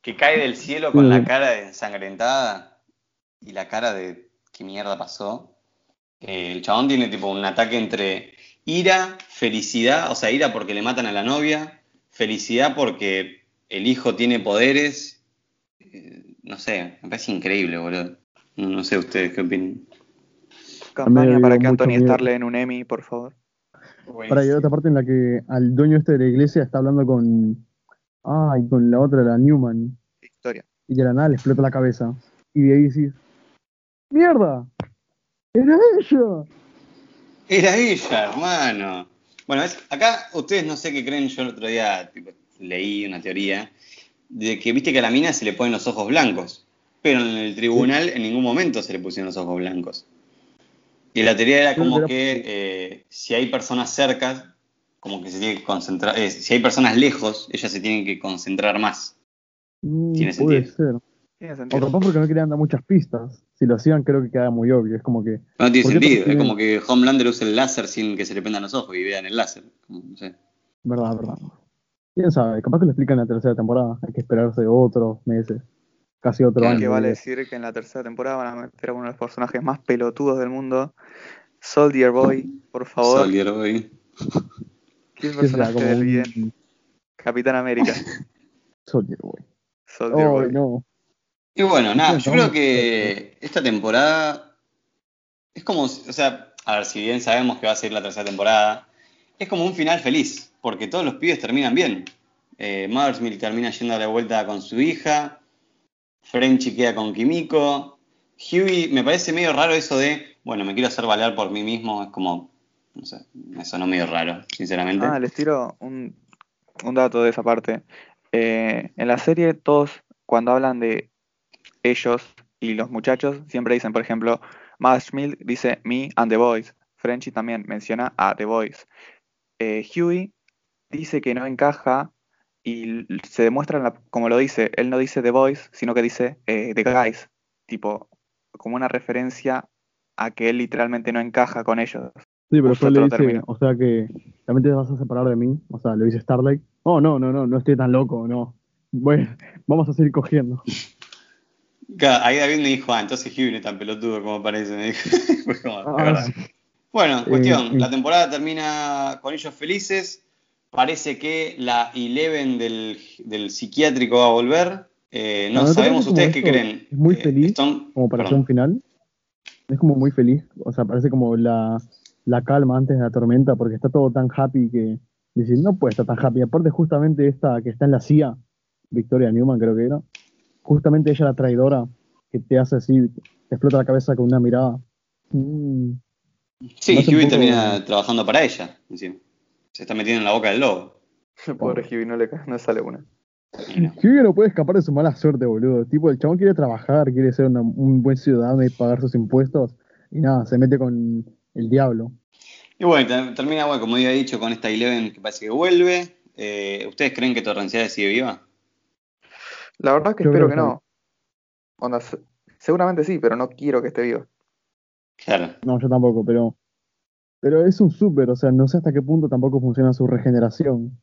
que cae del cielo con la cara ensangrentada y la cara de qué mierda pasó. Eh, el chabón tiene tipo un ataque entre ira, felicidad, o sea, ira porque le matan a la novia, felicidad porque el hijo tiene poderes. eh, no sé, me parece increíble, boludo. No, no sé ustedes qué opinan. Campaña para que Anthony miedo. Starr le den un Emmy, por favor. Ahora hay otra parte en la que al dueño este de la iglesia está hablando con. Ay, con la otra, la Newman. Historia. Y de la nada le explota la cabeza. Y de ahí decís. ¡Mierda! ¡Era ella! Era ella, hermano. Bueno, es- acá ustedes no sé qué creen, yo el otro día tipo, leí una teoría de que viste que a la mina se le ponen los ojos blancos, pero en el tribunal en ningún momento se le pusieron los ojos blancos. Y la teoría era como que eh, si hay personas cerca, como que se tiene que concentrar, eh, si hay personas lejos, ellas se tienen que concentrar más. Mm, Tiene puede sentido. ser. Tiene O sentido. capaz porque no querían dar muchas pistas. Si lo hacían, creo que queda muy obvio. Es como que. No tiene ¿Por qué sentido, es como que Homelander usa el láser sin que se le prendan los ojos y vean el láser. como, no sé. Verdad, verdad. Quién sabe, capaz que lo explican en la tercera temporada. Hay que esperarse otros meses. Casi otro Claro, año. que vale decir que en la tercera temporada van a meter a uno de los personajes más pelotudos del mundo. Soldier Boy, por favor. Soldier Boy. ¿Qué Que será personaje como del bien? un Capitán América. Soldier Boy. Soldier Oh, Boy. no. Y bueno, nada, yo creo que esta temporada es como, o sea, a ver, si bien sabemos que va a ser la tercera temporada, es como un final feliz, porque todos los pibes terminan bien. Eh, Mother's Milk termina yendo a la vuelta con su hija, Frenchy queda con Kimiko, Huey, me parece medio raro eso de, bueno, me quiero hacer valer por mí mismo, es como, no sé, me sonó medio raro, sinceramente. Ah, les tiro un, dato de esa parte. Eh, en la serie, todos, cuando hablan de ellos y los muchachos, siempre dicen, por ejemplo, Mash Milk dice me and the boys. Frenchy también menciona a the boys. Eh, Huey dice que no encaja y se demuestra, la- como lo dice, él no dice the boys, sino que dice eh, the guys. Tipo, como una referencia a que él literalmente no encaja con ellos. Sí, pero después le dice, término. o sea que realmente te vas a separar de mí. O sea, le dice Starlight. Oh, no, no, no, no estoy tan loco, no. Bueno, vamos a seguir cogiendo. Claro, ahí David me dijo, ah, entonces no es tan pelotudo como parece, me dijo. Fue como, Ah. Bueno, cuestión, sí. la temporada termina con ellos felices. Parece que la Eleven del, del psiquiátrico va a volver. Eh, no ¿No te sabemos ustedes qué creen. Es muy Eh, feliz, Stone- Como para hacer un final. Es como muy feliz. O sea, parece como la, la calma antes de la tormenta, porque está todo tan happy que dice, no puede estar tan happy. Aparte, justamente esta que está en la CIA, Victoria Newman creo que era, justamente ella la traidora, que te hace así, te explota la cabeza con una mirada. Mm, Sí, poco- termina trabajando para ella. encima. Se está metiendo en la boca del lobo. Pobre Huey, no le no sale una. No. Hughie no puede escapar de su mala suerte, boludo. Tipo, el chabón quiere trabajar, quiere ser una- un buen ciudadano y pagar sus impuestos. Y nada, se mete con el diablo. Y bueno, ter- termina, bueno, como había dicho, con esta Eleven que parece que vuelve. Eh, ¿Ustedes creen que Torrenciales sigue viva? La verdad que Yo espero que que no. Onda, se- seguramente sí, pero no quiero que esté vivo. Claro. No, yo tampoco, pero. Pero es un súper, o sea, no sé hasta qué punto tampoco funciona su regeneración.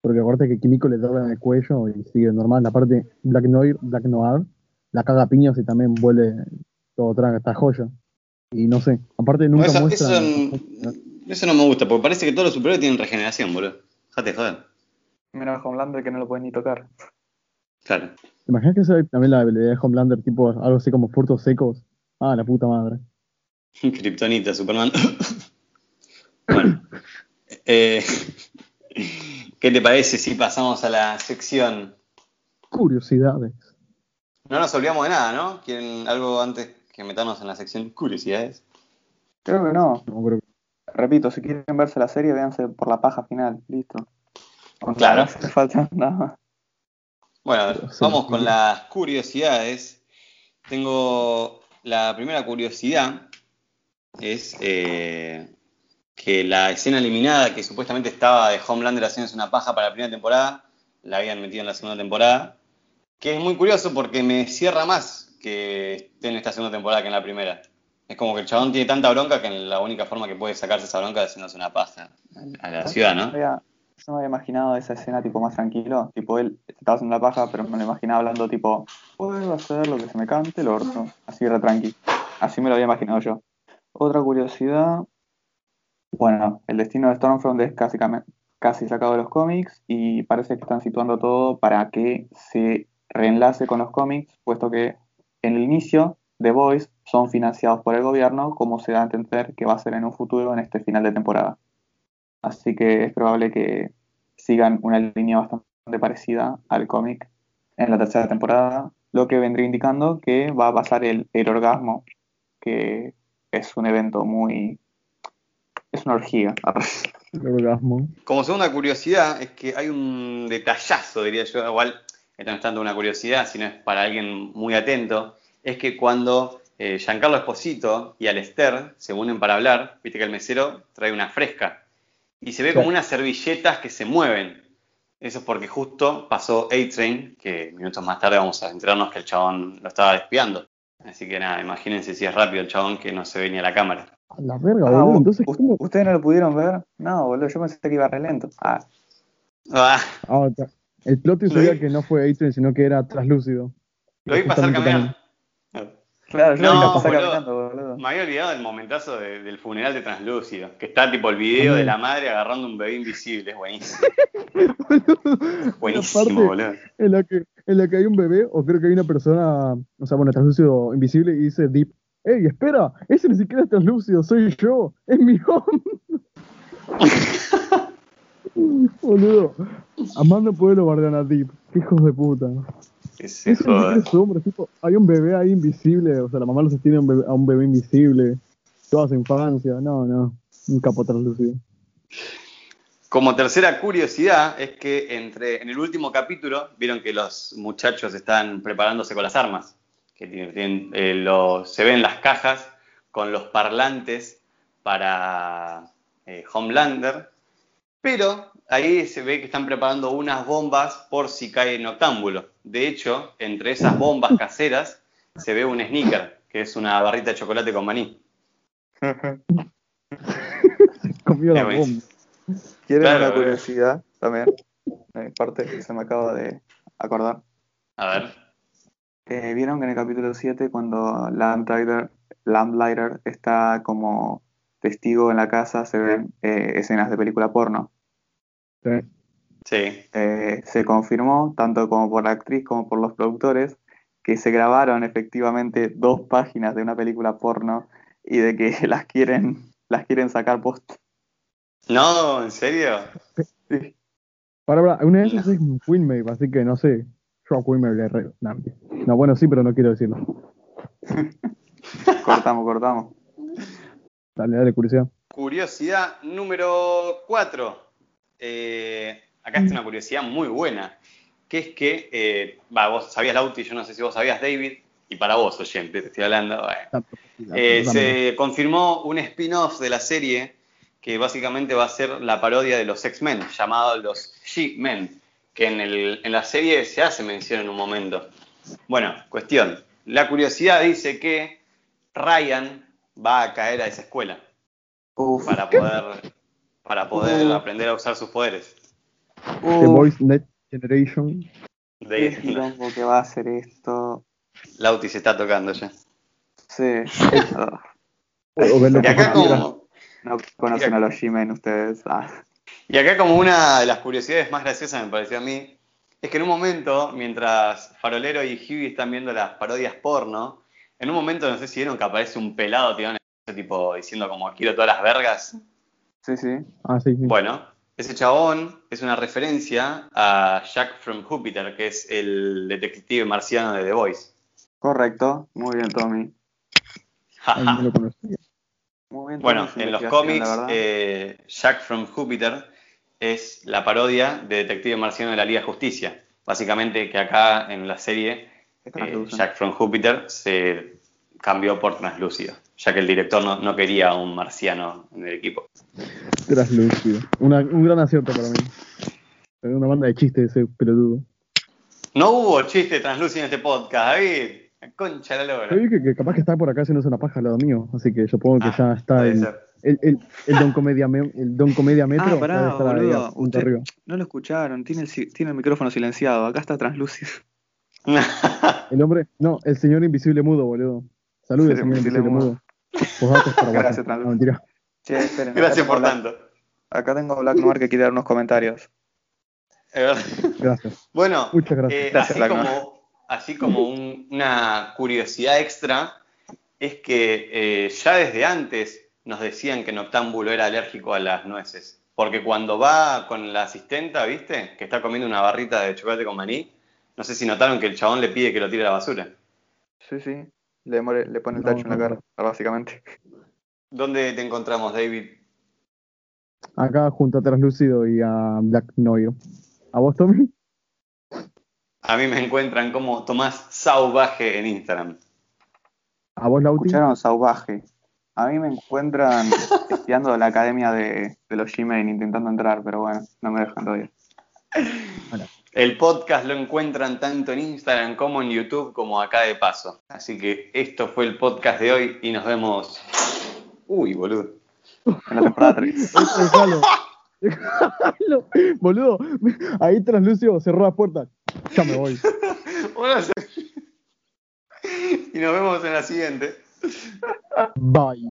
Porque acuérdate que Químico le dobla en el cuello y sigue normal. Aparte, Black Noir, Black Noir la caga a piños y también vuelve todo traga esta joya. Y no sé, aparte nunca eso, muestra. eso, eso no me gusta, porque parece que todos los superhéroes tienen regeneración, boludo. Déjate de joder. Menos Homelander que no lo puedes ni tocar. Claro. ¿Te imaginas que es también la habilidad de Homelander, tipo algo así como furtos secos? Ah, la puta madre. Kryptonita, Superman. bueno. Eh, ¿Qué te parece si pasamos a la sección? Curiosidades. No nos olvidamos de nada, ¿no? ¿Quieren algo antes que meternos en la sección curiosidades? Creo que no. No, creo que- Repito, si quieren verse la serie, véanse por la paja final. Listo. Claro. No hace falta nada más. Bueno, vamos sí. con las curiosidades. Tengo la primera curiosidad es eh, que la escena eliminada que supuestamente estaba de Homelander haciéndose una paja para la primera temporada, la habían metido en la segunda temporada, que es muy curioso porque me cierra más que esté en esta segunda temporada que en la primera. Es como que el chabón tiene tanta bronca que la única forma que puede sacarse esa bronca es haciéndose una paja a la ciudad, ¿no? Yo me había imaginado esa escena tipo más tranquilo. Tipo, él estaba haciendo la paja, pero me lo imaginaba hablando tipo, puedo hacer lo que se me cante el orto. Así re tranqui. Así me lo había imaginado yo. Otra curiosidad. Bueno, el destino de Stormfront es básicamente, casi sacado de los cómics y parece que están situando todo para que se reenlace con los cómics, puesto que en el inicio The Boys son financiados por el gobierno, como se da a entender que va a ser en un futuro en este final de temporada. Así que es probable que sigan una línea bastante parecida al cómic en la tercera temporada, lo que vendría indicando que va a pasar el, el orgasmo, que es un evento muy... es una orgía. El orgasmo. Como segunda curiosidad, es que hay un detallazo, diría yo, igual, esto no es tanto una curiosidad, sino es para alguien muy atento, es que cuando eh, Giancarlo Esposito y Alester se unen para hablar, viste que el mesero trae una fresca y se ve como unas servilletas que se mueven. Eso es porque justo pasó A-Train, que minutos más tarde vamos a enterarnos que el chabón lo estaba despiando. Así que nada, imagínense si es rápido el chabón que no se ve ni a la cámara. A la verga, Ah, boludo. ¿Ustedes no lo pudieron ver? No, boludo, yo pensé que iba re lento. Ah, Ah, Ah, está. El plot twist sería que no fue A-Train, sino que era translúcido. lo vi pasar caminando. claro, yo No, lo vi pasar boludo. caminando, boludo. Me había olvidado del momentazo de- del funeral de Translúcido, que está tipo el video de la madre agarrando un bebé invisible, es buenísimo. Buenísimo, boludo. En la, que, en la que hay un bebé, o creo que hay una persona, o sea, bueno, translúcido invisible, y dice Deep, ¡Ey, espera! Ese ni siquiera es translúcido, soy yo, es mi home. Boludo, Amando Pueblo bardean a Deep, qué hijos de puta. Siquiera joda. es hombre, tipo, hay un bebé ahí invisible, o sea, la mamá lo sostiene a un bebé, a un bebé invisible, toda su infancia, no, no, un capo translúcido. Como tercera curiosidad es que entre en el último capítulo vieron que los muchachos están preparándose con las armas, que tienen, tienen, eh, lo- se ven las cajas con los parlantes para eh, Homelander, pero ahí se ve que están preparando unas bombas por si cae en octámbulo. De hecho, entre esas bombas caseras se ve un sneaker, que es una barrita de chocolate con maní. Comió la bomba. ¿Quieren Claro, una curiosidad también? De mi parte, que se me acaba de acordar. A ver. Eh, ¿Vieron que en el capítulo 7, cuando Lamplighter, Lamplighter está como testigo en la casa, se ven eh, escenas de película porno? Sí. Sí. Eh, se confirmó, tanto como por la actriz como por los productores, que se grabaron efectivamente dos páginas de una película porno y de que las quieren, las quieren sacar post. No, ¿en serio? Sí. Para, para, una de esas es Winmave, así que no sé. Yo a Winmave le re... No, bueno, sí, pero no quiero decirlo. Cortamos, cortamos. Dale, dale, curiosidad. Curiosidad número 4. Acá está una curiosidad muy buena. Que es que, eh, vos sabías Lauti, yo no sé si vos sabías David, y para vos, oyente, te estoy hablando. Eh, se confirmó un spin-off de la serie que básicamente va a ser la parodia de los X-Men, llamado los She-Men, que en, el- en la serie se hace mención en un momento. Bueno, cuestión. La curiosidad dice que Ryan va a caer a esa escuela Uf, para poder, para poder Uh. aprender a usar sus poderes. The uf, Voice Net Generation. qué De, quilombo que va a hacer esto. Lauti se está tocando ya. Sí. O, o verlo Y acá como no conocen a los G-Men ustedes. Ah. Y acá como una de las curiosidades más graciosas me pareció a mí, es que en un momento, mientras Farolero y Hughie están viendo las parodias porno, en un momento no sé si vieron que aparece un pelado tirado en el piso, tipo diciendo como quiero todas las vergas. Sí, sí. Ah, sí, sí. Bueno, ese chabón es una referencia a Jack from Jupiter, que es el detective marciano de The Voice. Correcto. Muy bien, Tommy. Ay, no lo conocía. Muy bien, Bueno, en los cómics, eh, Jack from Jupiter es la parodia de Detective Marciano de la Liga de Justicia. Básicamente que acá en la serie eh. Jack from Jupiter se cambió por translúcido, ya que el director no, no quería un marciano en el equipo. Translúcido. Una, un gran acierto para mí. Una banda de chistes ese pelotudo. No hubo chiste translúcido en este podcast, David. La Concha de la Yo lora. dije que capaz que está por acá haciéndose una paja al lado mío, así que supongo que Ah, ya está puede el, ser. el, el, el Don Comedia Me- el Don Comedia Metro. Ah, pará, debe estar ahí boludo. Usted- arriba. No lo escucharon. Tiene el, tiene el micrófono silenciado. Acá está translúcido. El hombre, no, el señor invisible mudo, boludo. Saludos, Sí, mudo. para Gracias. No, mentira. Che, esperen. acá Gracias por tanto. Acá tengo a Black Noir que quiere dar unos comentarios. Es verdad. Gracias. Bueno, Muchas gracias. eh, Gracias, así, Black como, así como un- una curiosidad extra, es que eh, ya desde antes nos decían que Noctámbulo era alérgico a las nueces. Porque cuando va con la asistenta, ¿viste? Que está comiendo una barrita de chocolate con maní, no sé si notaron que el chabón le pide que lo tire a la basura. Sí, sí. Le, more- le pone el No, tacho en la no, cara, básicamente. ¿Dónde te encontramos, David? Acá junto a Translúcido y a Black Noir. ¿A vos, Tommy? A mí me encuentran como Tomás Sauvaje en Instagram. ¿A vos, Lauti? Escucharon Sauvaje. A mí me encuentran estudiando la academia de, de los Gmail intentando entrar, pero bueno, no me dejan todavía. El podcast lo encuentran tanto en Instagram como en YouTube como acá de paso. Así que esto fue el podcast de hoy y nos vemos. Uy, boludo. En la temporada 3. Déjalo. Déjalo. Boludo, ahí Translúcido cerró la puerta. Ya me voy. Y nos vemos en la siguiente. Bye.